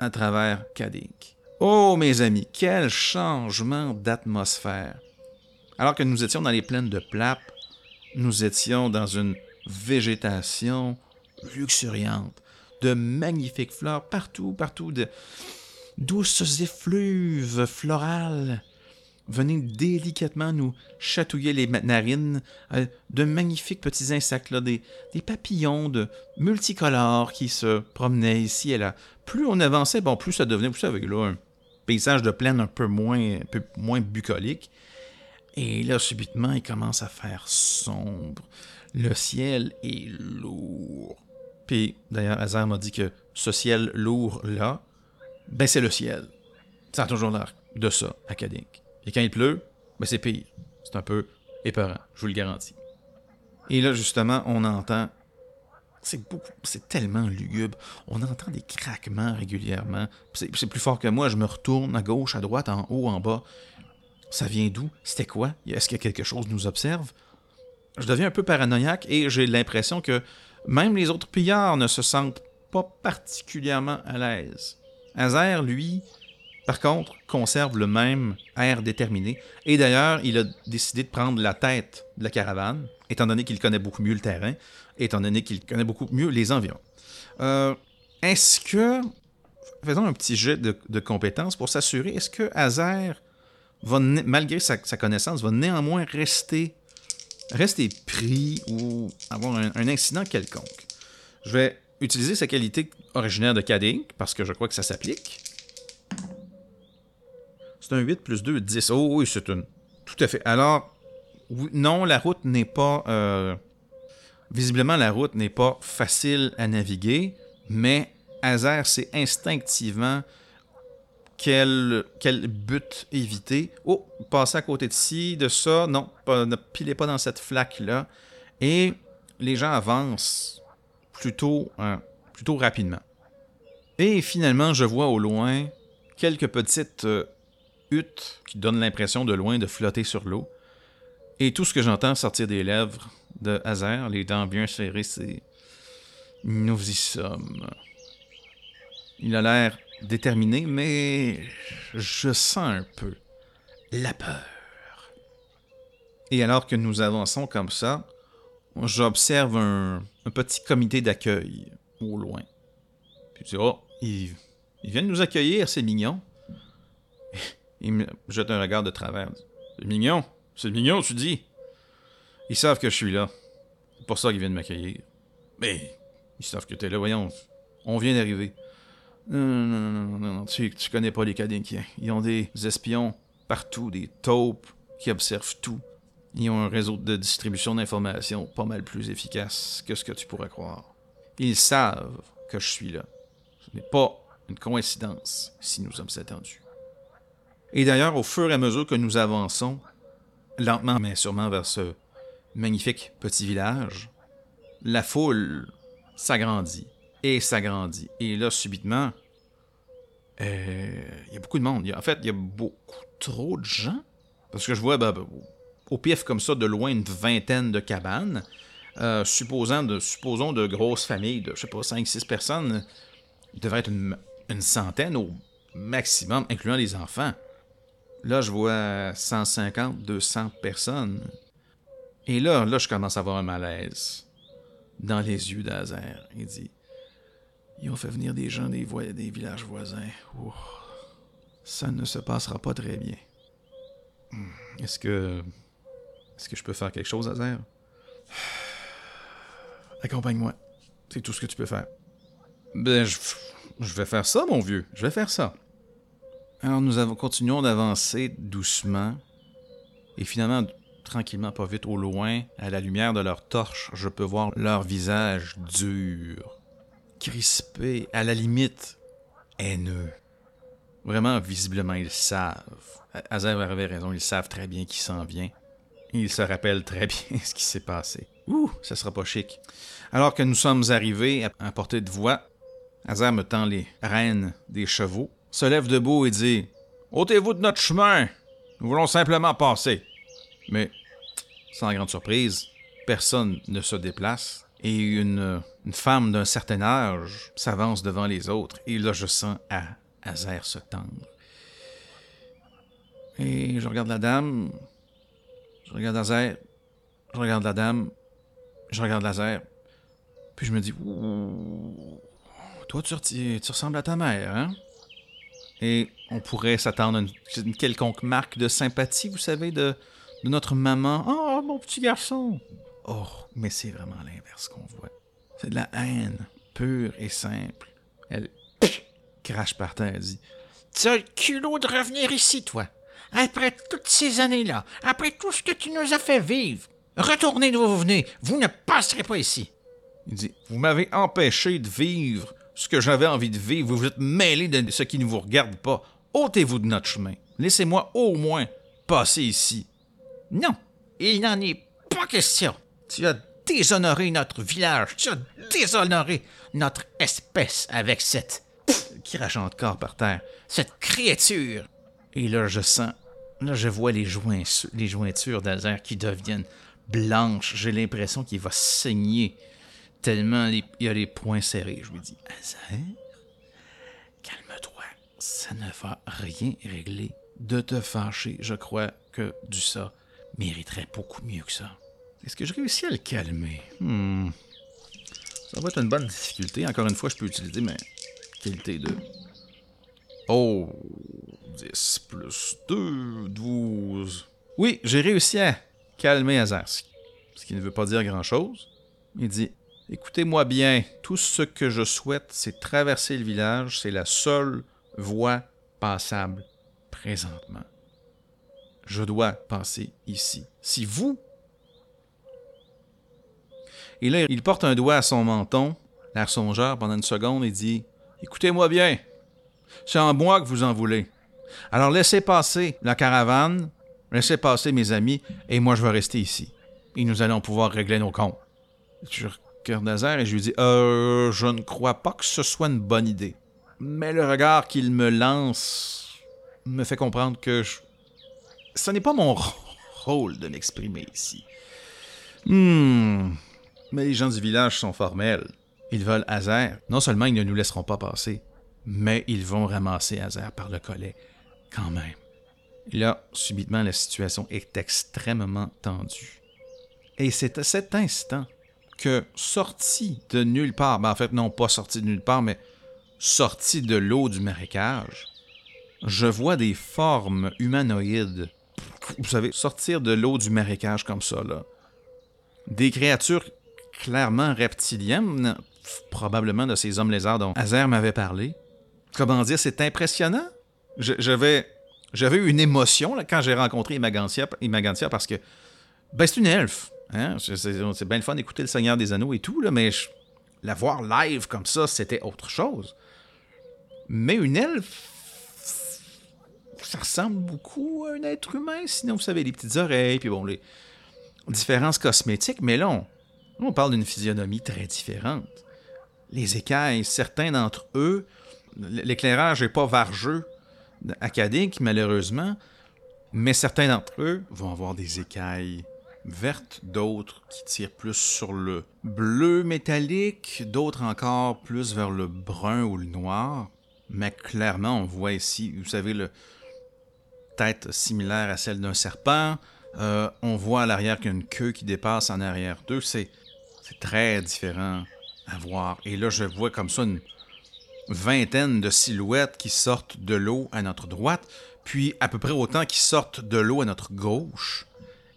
à travers Kadink. Oh, mes amis, quel changement d'atmosphère! Alors que nous étions dans les plaines de Plap, nous étions dans une végétation luxuriante, de magnifiques fleurs partout, partout, de douces effluves florales venaient délicatement nous chatouiller les narines, euh, de magnifiques petits insectes, des, papillons de multicolores qui se promenaient ici et là. Plus on avançait, bon, plus ça devenait, ça avait là un paysage de plaine un peu moins, un peu moins bucolique. Et là, subitement, il commence à faire sombre. Le ciel est lourd. Puis, d'ailleurs, Hazard m'a dit que ce ciel lourd-là, ben c'est le ciel. Ça a toujours l'air de ça, Kadink. Et quand il pleut, ben c'est pire. C'est un peu épeurant, je vous le garantis. Et là, justement, on entend... C'est beaucoup, c'est tellement lugubre. On entend des craquements régulièrement. C'est plus fort que moi. Je me retourne à gauche, à droite, en haut, en bas. Ça vient d'où? C'était quoi? Est-ce que quelque chose nous observe? Je deviens un peu paranoïaque et j'ai l'impression que même les autres pillards ne se sentent pas particulièrement à l'aise. Hazer, lui, par contre, conserve le même air déterminé. Et d'ailleurs, il a décidé de prendre la tête de la caravane, étant donné qu'il connaît beaucoup mieux le terrain, étant donné qu'il connaît beaucoup mieux les environs. Euh, est-ce que... Faisons un petit jet de, de compétences pour s'assurer, est-ce que Hazer malgré sa, sa connaissance, va néanmoins rester, rester pris ou avoir un, incident quelconque. Je vais utiliser sa qualité originaire de Kadink, parce que je crois que ça s'applique. C'est un 8 plus 2, 10. Oh oui, c'est une... Tout à fait. Alors, non, la route n'est pas... euh, Visiblement, la route n'est pas facile à naviguer, mais Hazer sait instinctivement quel, but éviter. Oh, passer à côté de ci, de ça. Non, ne pilez pas dans cette flaque-là. Et les gens avancent plutôt, euh, plutôt rapidement. Et finalement, je vois au loin quelques petites euh, huttes qui donnent l'impression de loin de flotter sur l'eau. Et tout ce que j'entends sortir des lèvres de Hazer, les dents bien serrées, c'est Nous y sommes. Il a l'air déterminé, mais je sens un peu la peur. Et alors que nous avançons comme ça, j'observe un, petit comité d'accueil au loin. Puis je oh, ils, ils viennent nous accueillir, c'est mignon. Il me jette un regard de travers. C'est mignon. C'est mignon, tu dis. Ils savent que je suis là. C'est pour ça qu'ils viennent m'accueillir. Mais ils savent que t'es là, voyons. On vient d'arriver. Non, non, non, non, tu, connais pas les Cadinkiens. Ils ont des espions partout, des taupes qui observent tout. Ils ont un réseau de distribution d'informations pas mal plus efficace que ce que tu pourrais croire. Ils savent que je suis là. Ce n'est pas une coïncidence si nous sommes attendus. Et d'ailleurs, au fur et à mesure que nous avançons, lentement mais sûrement vers ce magnifique petit village, la foule s'agrandit et s'agrandit. Et là, subitement, euh, il y a beaucoup de monde. Y a- en fait, il y a beaucoup trop de gens. Parce que je vois ben, au pif comme ça, de loin, une vingtaine de cabanes. Euh, supposant de, supposons de grosses familles de, je sais pas, 5-6 personnes. Il devrait être une, une centaine au maximum, incluant les enfants. Là, je vois 150, 200 personnes. Et là, là, je commence à avoir un malaise dans les yeux d'Azer. Il dit Ils ont fait venir des gens des, villages voisins. Ouh. Ça ne se passera pas très bien. Hmm. Est-ce que. Est-ce que je peux faire quelque chose, Azer? Accompagne-moi. C'est tout ce que tu peux faire. Ben, je, je vais faire ça, mon vieux. Je vais faire ça. Alors, nous avons, continuons d'avancer doucement. Et finalement, tranquillement, pas vite, au loin, à la lumière de leurs torches, je peux voir leur visage dur, crispé, à la limite haineux. Vraiment, visiblement, ils savent. Azer avait raison, ils savent très bien qui s'en vient. Ils se rappellent très bien ce qui s'est passé. Ouh, ça sera pas chic. Alors que nous sommes arrivés à, portée de voix, Azer me tend les rênes des chevaux, se lève debout et dit Ôtez-vous de notre chemin Nous voulons simplement passer. Mais, sans grande surprise, personne ne se déplace et une, une femme d'un certain âge s'avance devant les autres. Et là, je sens à Azer se tendre. Et je regarde la dame, je regarde Azer, je regarde la dame, je regarde Azer, puis je me dis Toi, tu, ressembles à ta mère, hein? Et on pourrait s'attendre à une, une quelconque marque de sympathie, vous savez, de, de notre maman. Oh, mon petit garçon Oh, mais c'est vraiment l'inverse qu'on voit. C'est de la haine, pure et simple. Elle crache par terre, elle dit Tu as le culot de revenir ici, toi. Après toutes ces années-là, après tout ce que tu nous as fait vivre. Retournez d'où vous venez, vous ne passerez pas ici. Il dit Vous m'avez empêché de vivre ce que j'avais envie de vivre. Vous vous êtes mêlé de ce qui ne vous regarde pas. ôtez-vous de notre chemin. Laissez-moi au moins passer ici. Non, il n'en est pas question. Tu as déshonoré notre village, tu as déshonoré notre espèce avec cette. Crache encore par terre. cette créature. Et là, je sens. Là, je vois les, joints, les jointures d'Azer qui deviennent blanches. J'ai l'impression qu'il va saigner tellement les- il a les poings serrés. Je lui dis Azer, calme-toi. Ça ne va rien régler. De te fâcher, je crois que du ça mériterait beaucoup mieux que ça. Est-ce que je réussis à le calmer? Hmm. Ça va être une bonne difficulté. Encore une fois, je peux utiliser ma qualité de. Oh 10 plus 2, 12. Oui, j'ai réussi à calmer Hazard, ce ce qui ne veut pas dire grand-chose. Il dit Écoutez-moi bien, tout ce que je souhaite, c'est traverser le village. C'est la seule voie passable présentement. Je dois passer ici. Si vous. Et là, il porte un doigt à son menton, l'air songeur pendant une seconde, et dit Écoutez-moi bien, c'est en moi que vous en voulez. Alors laissez passer la caravane, laissez passer mes amis, et moi je vais rester ici. Et nous allons pouvoir régler nos comptes. Je regarde Nazaire et je lui dis Euh, je ne crois pas que ce soit une bonne idée. Mais le regard qu'il me lance me fait comprendre que je... ce n'est pas mon rôle de m'exprimer ici. Hmm. Mais les gens du village sont formels. Ils veulent Hazer. Non seulement ils ne nous laisseront pas passer, mais ils vont ramasser Hazer par le collet quand même. Et là, subitement, la situation est extrêmement tendue. Et c'est à cet instant que, sorti de nulle part, ben en fait, non pas sorti de nulle part, mais sorti de l'eau du marécage, je vois des formes humanoïdes, vous savez, sortir de l'eau du marécage comme ça, là. Des créatures clairement reptiliennes, probablement de ces hommes lézards dont Azer m'avait parlé. Comment dire, c'est impressionnant. J'avais eu une émotion quand j'ai rencontré Imagantia, parce que ben, c'est une elfe. Hein? C'est bien le fun d'écouter le Seigneur des Anneaux et tout, là, mais la voir live comme ça, c'était autre chose. Mais une elfe, ça ressemble beaucoup à un être humain. Sinon, vous savez, les petites oreilles, puis bon, les différences cosmétiques. Mais là, on parle d'une physionomie très différente. Les écailles, certains d'entre eux, l'éclairage n'est pas vargeux, acadique, malheureusement, mais certains d'entre eux vont avoir des écailles vertes, d'autres qui tirent plus sur le bleu métallique, d'autres encore plus vers le brun ou le noir. Mais clairement, on voit ici, vous savez, le tête similaire à celle d'un serpent. Euh, on voit à l'arrière qu'il y a une queue qui dépasse en arrière d'eux. C'est, très différent à voir. Et là, je vois comme ça une vingtaine de silhouettes qui sortent de l'eau à notre droite, puis à peu près autant qui sortent de l'eau à notre gauche.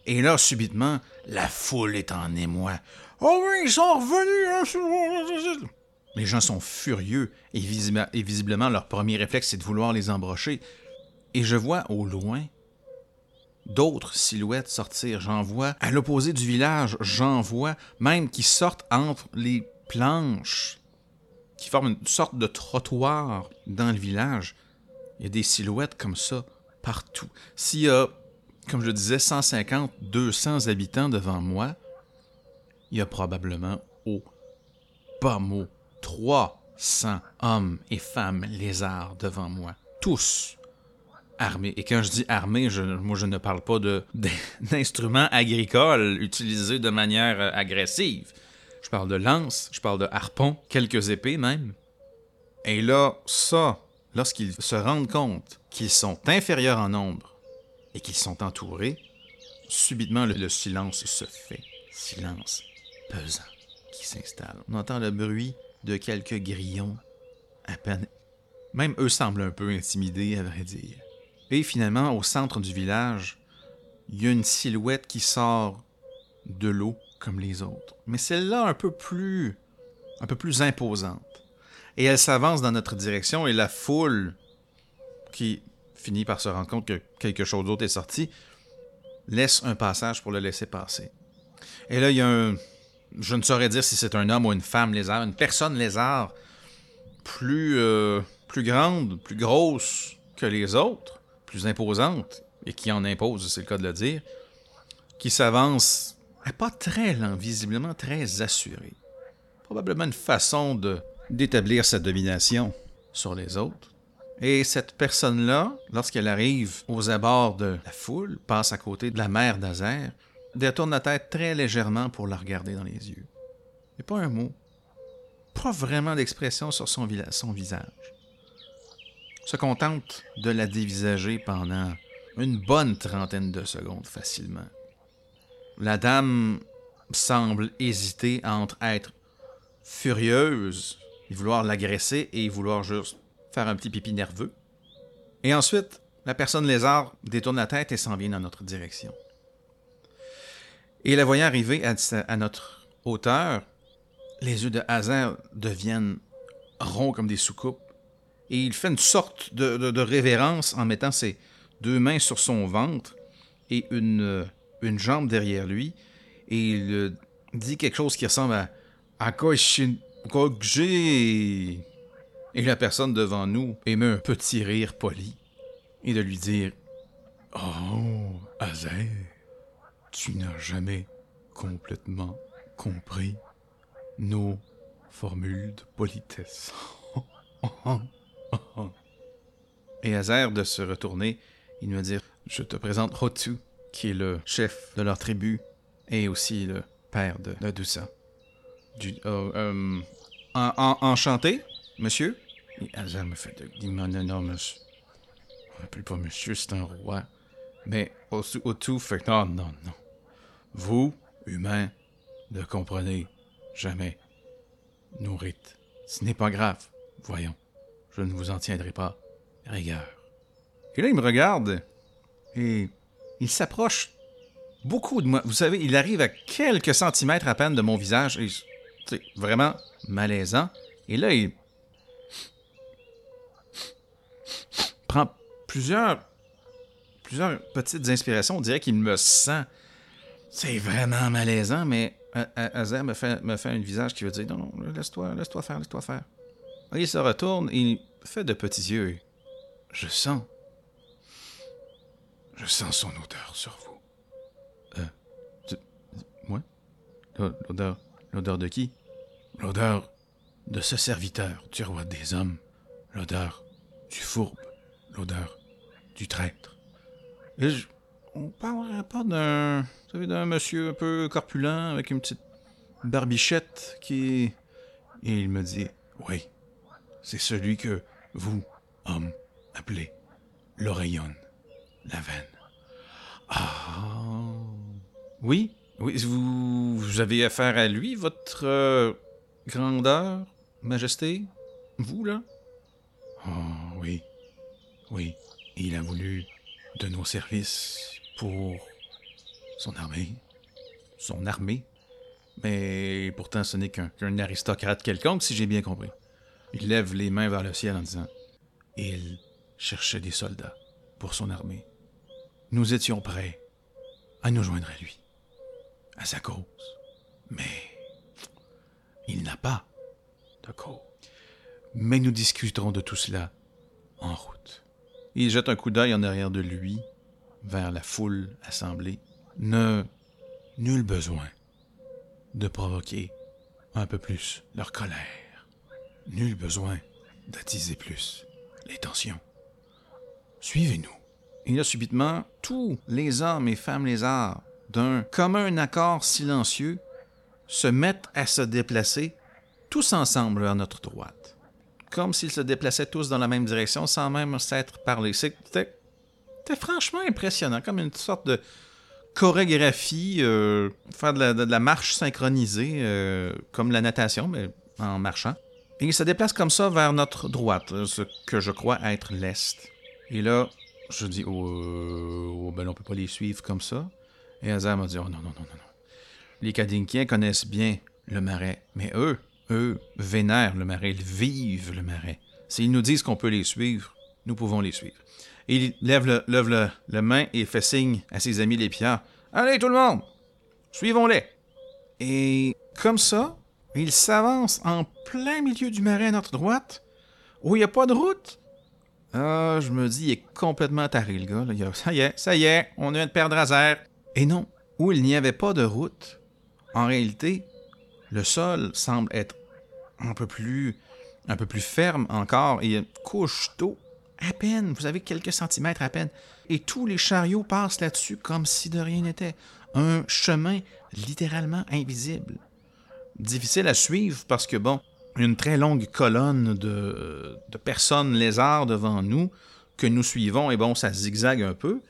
Et là, subitement, la foule est en émoi. Oh oui, ils sont revenus! hein, Les gens sont furieux et visiblement, leur premier réflexe, c'est de vouloir les embrocher. Et je vois au loin d'autres silhouettes sortir. J'en vois à l'opposé du village, j'en vois même qui sortent entre les planches, qui forment une sorte de trottoir dans le village. Il y a des silhouettes comme ça partout. S'il y a, comme je le disais, 150, 200 habitants devant moi, il y a probablement au pas mot 300 hommes et femmes lézards devant moi. Tous armés. Et quand je dis armés, je, moi je ne parle pas d'instruments agricoles utilisés de manière euh, agressive. Je parle de lances, je parle de harpons, quelques épées même. Et là, ça, lorsqu'ils se rendent compte qu'ils sont inférieurs en nombre et qu'ils sont entourés, subitement le, le silence se fait. Silence pesant qui s'installe. On entend le bruit de quelques grillons à peine. Même eux semblent un peu intimidés, à vrai dire. Et finalement, au centre du village, il y a une silhouette qui sort de l'eau comme les autres. Mais celle-là un peu plus un peu plus imposante. Et elle s'avance dans notre direction et la foule qui finit par se rendre compte que quelque chose d'autre est sorti laisse un passage pour le laisser passer. Et là, il y a un je ne saurais dire si c'est un homme ou une femme lézard, une personne lézard plus euh, plus grande, plus grosse que les autres, plus imposante, et qui en impose, c'est le cas de le dire, qui s'avance, mais pas très lent, visiblement très assuré. Probablement une façon de d'établir sa domination sur les autres. Et cette personne-là, lorsqu'elle arrive aux abords de la foule, passe à côté de la mère d'Azer, détourne la tête très légèrement pour la regarder dans les yeux. Et pas un mot. Pas vraiment d'expression sur son visage se contente de la dévisager pendant une bonne trentaine de secondes facilement. La dame semble hésiter entre être furieuse et vouloir l'agresser et vouloir juste faire un petit pipi nerveux. Et ensuite, la personne lézard détourne la tête et s'en vient dans notre direction. Et la voyant arriver à, notre hauteur, les yeux de Hazer deviennent ronds comme des soucoupes et il fait une sorte de, de- révérence en mettant ses deux mains sur son ventre et une, euh, une jambe derrière lui. Et il euh, dit quelque chose qui ressemble à Akoshin- Kokje. Et la personne devant nous émet un petit rire poli et de lui dire Oh, Azer, tu n'as jamais complètement compris nos formules de politesse. Et Azer de se retourner et de me dire Je te présente Hotu, qui est le chef de leur tribu et aussi le père de Nadusa. Du, euh, euh, en- en- enchanté, monsieur? Et Azer me fait de- Non, non, monsieur. On m'appelle pas monsieur, c'est un roi. Mais Hotu, fait Non, non, non. Vous, humains, ne comprenez jamais nos rites. Ce n'est pas grave. Voyons, je ne vous en tiendrai pas rigueur. Et là, il me regarde et il s'approche beaucoup de moi. Vous savez, il arrive à quelques centimètres à peine de mon visage et c'est vraiment malaisant. Et là, il prend plusieurs plusieurs petites inspirations. On dirait qu'il me sent. C'est vraiment malaisant, mais Azer me fait, me fait un visage qui veut dire non, non, laisse-toi faire, laisse-toi faire. Et il se retourne et il fait de petits yeux. Je sens. Je sens son odeur sur vous. Euh. moi? L'odeur. L'odeur de qui? L'odeur de ce serviteur du roi des hommes. L'odeur du fourbe. L'odeur du traître. Et je, on parlerait pas d'un. Vous savez, d'un monsieur un peu corpulent avec une petite barbichette qui. Et il me dit Oui, c'est celui que vous, homme, appelez l'oreillon, la veine. Ah. Oui, oui, vous, vous avez affaire à lui, votre euh, grandeur, majesté, vous là? Oh, oui, oui, il a voulu de nos services pour son armée. Son armée. Mais pourtant, ce n'est qu'un aristocrate quelconque, si j'ai bien compris. Il lève les mains vers le ciel en disant Il cherchait des soldats pour son armée. Nous étions prêts à nous joindre à lui, à sa cause. Mais il n'a pas de cause. Mais nous discuterons de tout cela en route. Il jette un coup d'œil en arrière de lui vers la foule assemblée, ne nul besoin de provoquer un peu plus leur colère. Nul besoin d'attiser plus les tensions. Suivez-nous. Et là, subitement, tous les hommes et femmes lézards, d'un commun accord silencieux, se mettent à se déplacer tous ensemble vers notre droite. Comme s'ils se déplaçaient tous dans la même direction sans même s'être parlé. C'était c'était franchement impressionnant, comme une sorte de chorégraphie, euh, faire de la, marche synchronisée, euh, comme la natation, mais en marchant. Et il se déplace comme ça vers notre droite, ce que je crois être l'est. Et là, je dis, oh, euh, oh ben on peut pas les suivre comme ça. Et Hazard m'a dit, oh non, non, non, non, non. Les Kadinkiens connaissent bien le marais, mais eux, eux, vénèrent le marais, ils vivent le marais. S'ils nous disent qu'on peut les suivre, nous pouvons les suivre. Il lève le, lève le, main et fait signe à ses amis les pierres. Allez, tout le monde, suivons-les. Et comme ça, il s'avance en plein milieu du marais à notre droite, où il n'y a pas de route. Ah, je me dis, il est complètement taré, le gars. Ça y est, ça y est, on vient de perdre Azer. Et non, où il n'y avait pas de route, en réalité, le sol semble être un peu plus, un peu plus ferme encore et couche d'eau à peine, vous avez quelques centimètres à peine. Et tous les chariots passent là-dessus comme si de rien n'était. Un chemin littéralement invisible. Difficile à suivre parce que, bon, une très longue colonne de, de personnes lézards devant nous que nous suivons, et bon, ça zigzague un peu.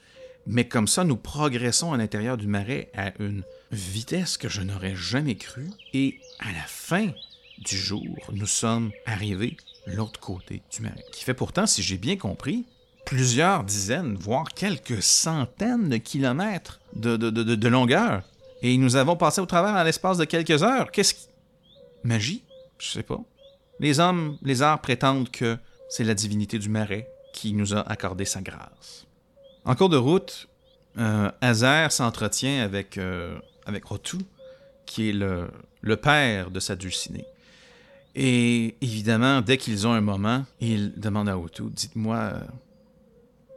Mais comme ça, nous progressons à l'intérieur du marais à une vitesse que je n'aurais jamais cru. Et à la fin du jour, nous sommes arrivés l'autre côté du marais, qui fait pourtant, si j'ai bien compris, plusieurs dizaines, voire quelques centaines de kilomètres de, longueur. Et nous avons passé au travers en l'espace de quelques heures. Qu'est-ce qui... Magie? Je sais pas. Les hommes, les arts prétendent que c'est la divinité du marais qui nous a accordé sa grâce. En cours de route, euh, s'entretient avec, euh, avec Rotu, qui est le, le père de sa dulcinée. Et évidemment, dès qu'ils ont un moment, ils demandent à Otu Dites-moi euh,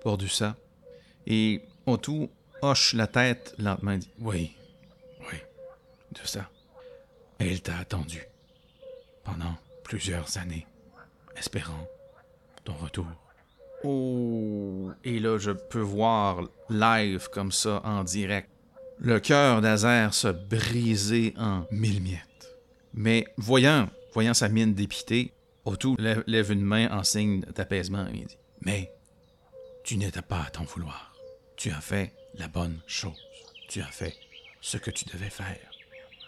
pour du ça. Et Otu hoche la tête lentement et dit oui, de ça. Elle t'a attendu pendant plusieurs années, espérant ton retour. Oh, et là, je peux voir live comme ça en direct. Le cœur d'Azer se briser en mille miettes. Mais voyant Voyant sa mine dépitée, Otto lève, une main en signe d'apaisement et dit Mais tu n'étais pas à t'en vouloir. Tu as fait la bonne chose. Tu as fait ce que tu devais faire.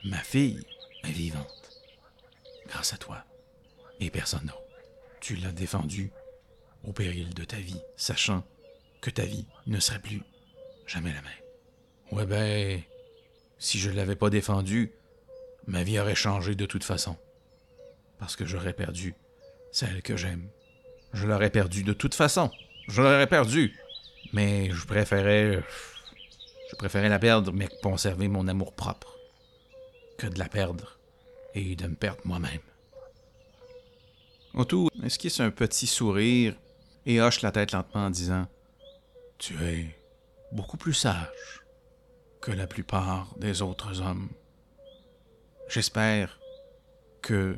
Ma fille est vivante. Grâce à toi. Et personne d'autre. Tu l'as défendue au péril de ta vie, sachant que ta vie ne serait plus jamais la même. Ouais ben, si je ne l'avais pas défendu, ma vie aurait changé de toute façon. Parce que j'aurais perdu celle que j'aime. Je l'aurais perdue de toute façon. Je l'aurais perdue. Mais je préférais. Je préférais la perdre, mais conserver mon amour propre, que de la perdre et de me perdre moi-même. Otto esquisse un petit sourire et hoche la tête lentement en disant Tu es beaucoup plus sage que la plupart des autres hommes. J'espère que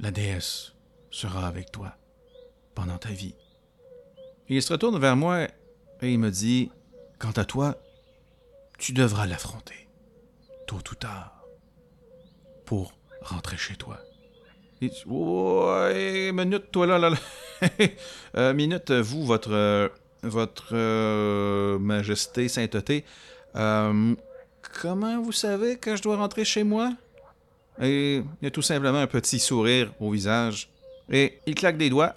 la déesse sera avec toi pendant ta vie. Il se retourne vers moi et il me dit Quant à toi, tu devras l'affronter, tôt ou tard, pour rentrer chez toi. Et ouais, minute, toi là, là, là. Euh, minute, vous, votre, euh, votre euh, majesté, sainteté, comment vous savez que je dois rentrer chez moi? Et il a tout simplement un petit sourire au visage. Et il claque des doigts.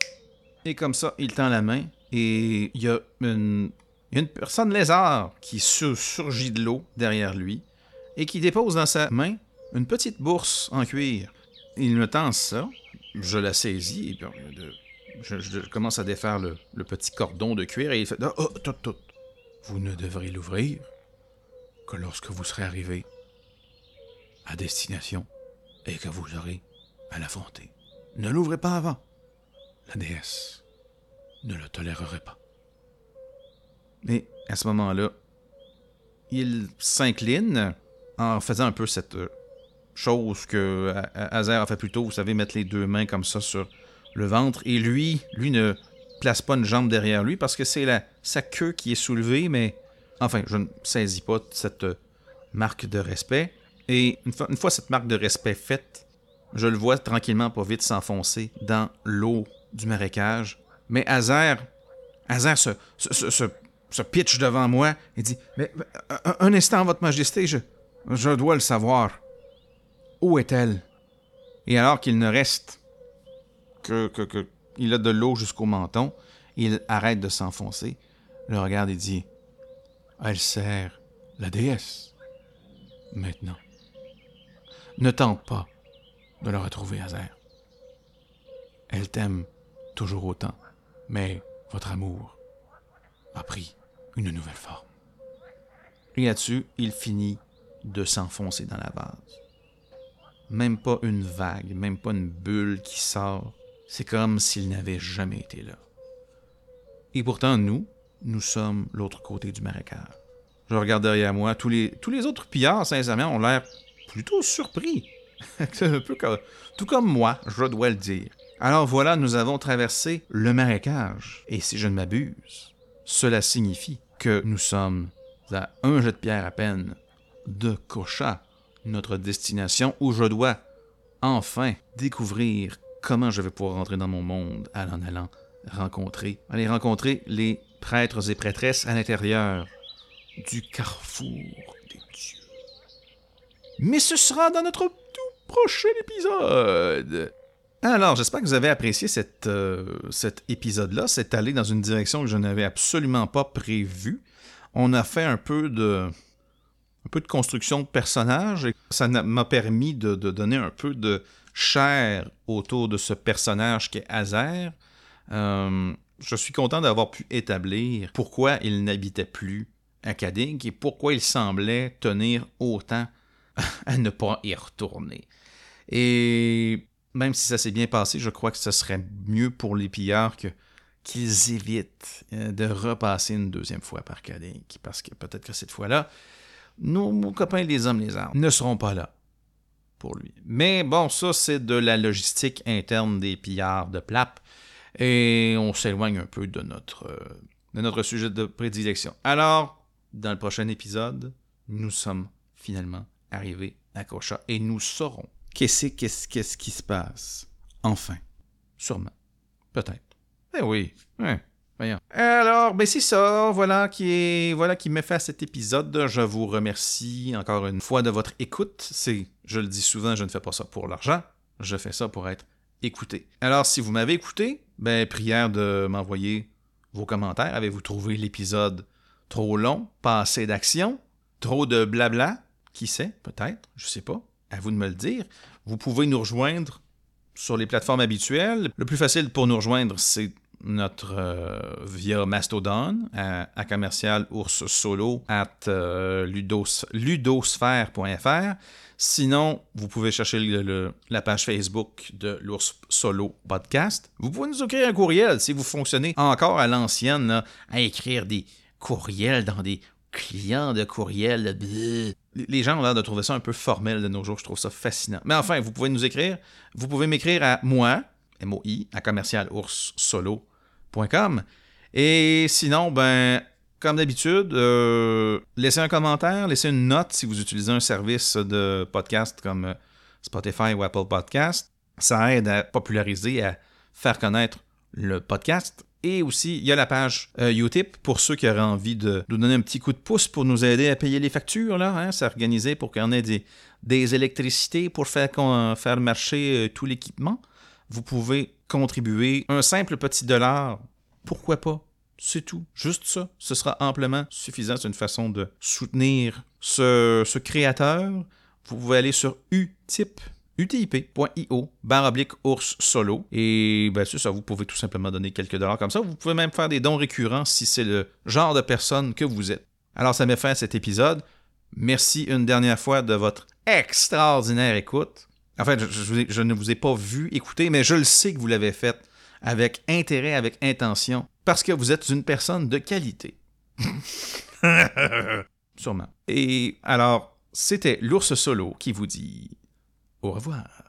Et comme ça, il tend la main. Et il y a une, y une personne lézard qui sur- surgit de l'eau derrière lui. Et qui dépose dans sa main une petite bourse en cuir. Il me tend ça. Je la saisis. Et je, commence à défaire le, le petit cordon de cuir. Et il fait Oh, oh, tout, tout. Vous ne devrez l'ouvrir que lorsque vous serez arrivé à destination et que vous aurez à l'affronter. Ne l'ouvrez pas avant. La déesse ne le tolérerait pas. Mais à ce moment-là, il s'incline en faisant un peu cette euh, chose que A- Hazer a fait plus tôt, vous savez, mettre les deux mains comme ça sur le ventre. Et lui, lui ne place pas une jambe derrière lui parce que c'est sa queue qui est soulevée, mais enfin, je ne saisis pas cette euh, marque de respect. Et une fois, cette marque de respect faite, je le vois tranquillement, pas vite, s'enfoncer dans l'eau du marécage. Mais Hazer, Hazer se, se, se, pitch devant moi et dit Mais mais, un, un instant, Votre Majesté, je, je dois le savoir. Où est-elle? Et alors qu'il ne reste que, que, il a de l'eau jusqu'au menton, il arrête de s'enfoncer, le regarde et dit Elle sert la déesse. Maintenant. Ne tente pas de le retrouver, Hazer. Elle t'aime toujours autant, mais votre amour a pris une nouvelle forme. Et là-dessus, il finit de s'enfoncer dans la vase. Même pas une vague, même pas une bulle qui sort. C'est comme s'il n'avait jamais été là. Et pourtant, nous, nous sommes l'autre côté du marécage. Je regarde derrière moi. Tous les, autres pillards, sincèrement, ont l'air plutôt surpris. Peu tout comme moi, je dois le dire. Alors voilà, nous avons traversé le marécage. Et si je ne m'abuse, cela signifie que nous sommes à un jet de pierre à peine de Kocha, notre destination où je dois enfin découvrir comment je vais pouvoir rentrer dans mon monde en allant rencontrer, aller rencontrer les prêtres et prêtresses à l'intérieur du carrefour des dieux. Mais ce sera dans notre tout prochain épisode. Alors, j'espère que vous avez apprécié euh, cet épisode-là. C'est allé dans une direction que je n'avais absolument pas prévue. On a fait un peu de, un peu de construction de personnages et ça m'a permis de, donner un peu de chair autour de ce personnage qui est. Euh, je suis content d'avoir pu établir pourquoi il n'habitait plus à Kadig et pourquoi il semblait tenir autant à ne pas y retourner. Et même si ça s'est bien passé, je crois que ce serait mieux pour les pillards qu'ils évitent euh, de repasser une deuxième fois par Kadig, parce que peut-être que cette fois-là, nos, copains les hommes les armes ne seront pas là pour lui. Mais bon, ça c'est de la logistique interne des pillards de Plap, et on s'éloigne un peu de notre, euh, de notre sujet de prédilection. Alors, dans le prochain épisode, nous sommes finalement arrivés à Kocha et nous saurons qu'est-ce qui se passe. Enfin, sûrement, peut-être. Eh oui, ouais. Alors, ben c'est ça, voilà qui est, voilà qui met fin à cet épisode. Je vous remercie encore une fois de votre écoute. C'est, je le dis souvent, je ne fais pas ça pour l'argent. Je fais ça pour être écouté. Alors, si vous m'avez écouté, ben prière de m'envoyer vos commentaires. Avez-vous trouvé l'épisode trop long, pas assez d'action, trop de blabla? Qui sait, peut-être, je sais pas. À vous de me le dire. Vous pouvez nous rejoindre sur les plateformes habituelles. Le plus facile pour nous rejoindre, c'est notre euh, via Mastodon à, à commercial ours solo at euh, ludos, ludosphère.fr. Sinon, vous pouvez chercher la page Facebook de l'ours solo podcast. Vous pouvez nous écrire un courriel si vous fonctionnez encore à l'ancienne à écrire des courriels dans des clients de courriel. Les- gens ont l'air de trouver ça un peu formel de nos jours. Je trouve ça fascinant. Mais enfin, vous pouvez nous écrire. Vous pouvez m'écrire à moi, M-O-I, à Et sinon, ben, comme d'habitude, euh, laissez un commentaire, laissez une note si vous utilisez un service de podcast comme euh, Spotify ou Apple Podcast. Ça aide à populariser, à faire connaître le podcast. Et aussi, il y a la page euh, Utip pour ceux qui auraient envie de nous donner un petit coup de pouce pour nous aider à payer les factures. Là, hein, c'est pour qu'on ait des, des électricités pour faire, faire marcher tout l'équipement. Vous pouvez contribuer un simple petit dollar. Pourquoi pas? C'est tout. Juste ça. Ce sera amplement suffisant. C'est une façon de soutenir ce, créateur. Vous pouvez aller sur utip, utip.io, barre oblique ours solo. Et ben, c'est ça, vous pouvez tout simplement donner quelques dollars comme ça. Vous pouvez même faire des dons récurrents si c'est le genre de personne que vous êtes. Alors, ça met fin à cet épisode. Merci une dernière fois de votre extraordinaire écoute. En fait, je, je ne vous ai pas vu écouter, mais je le sais que vous l'avez fait avec intérêt, avec intention, parce que vous êtes une personne de qualité. Sûrement. Et alors, c'était l'ours solo qui vous dit au revoir.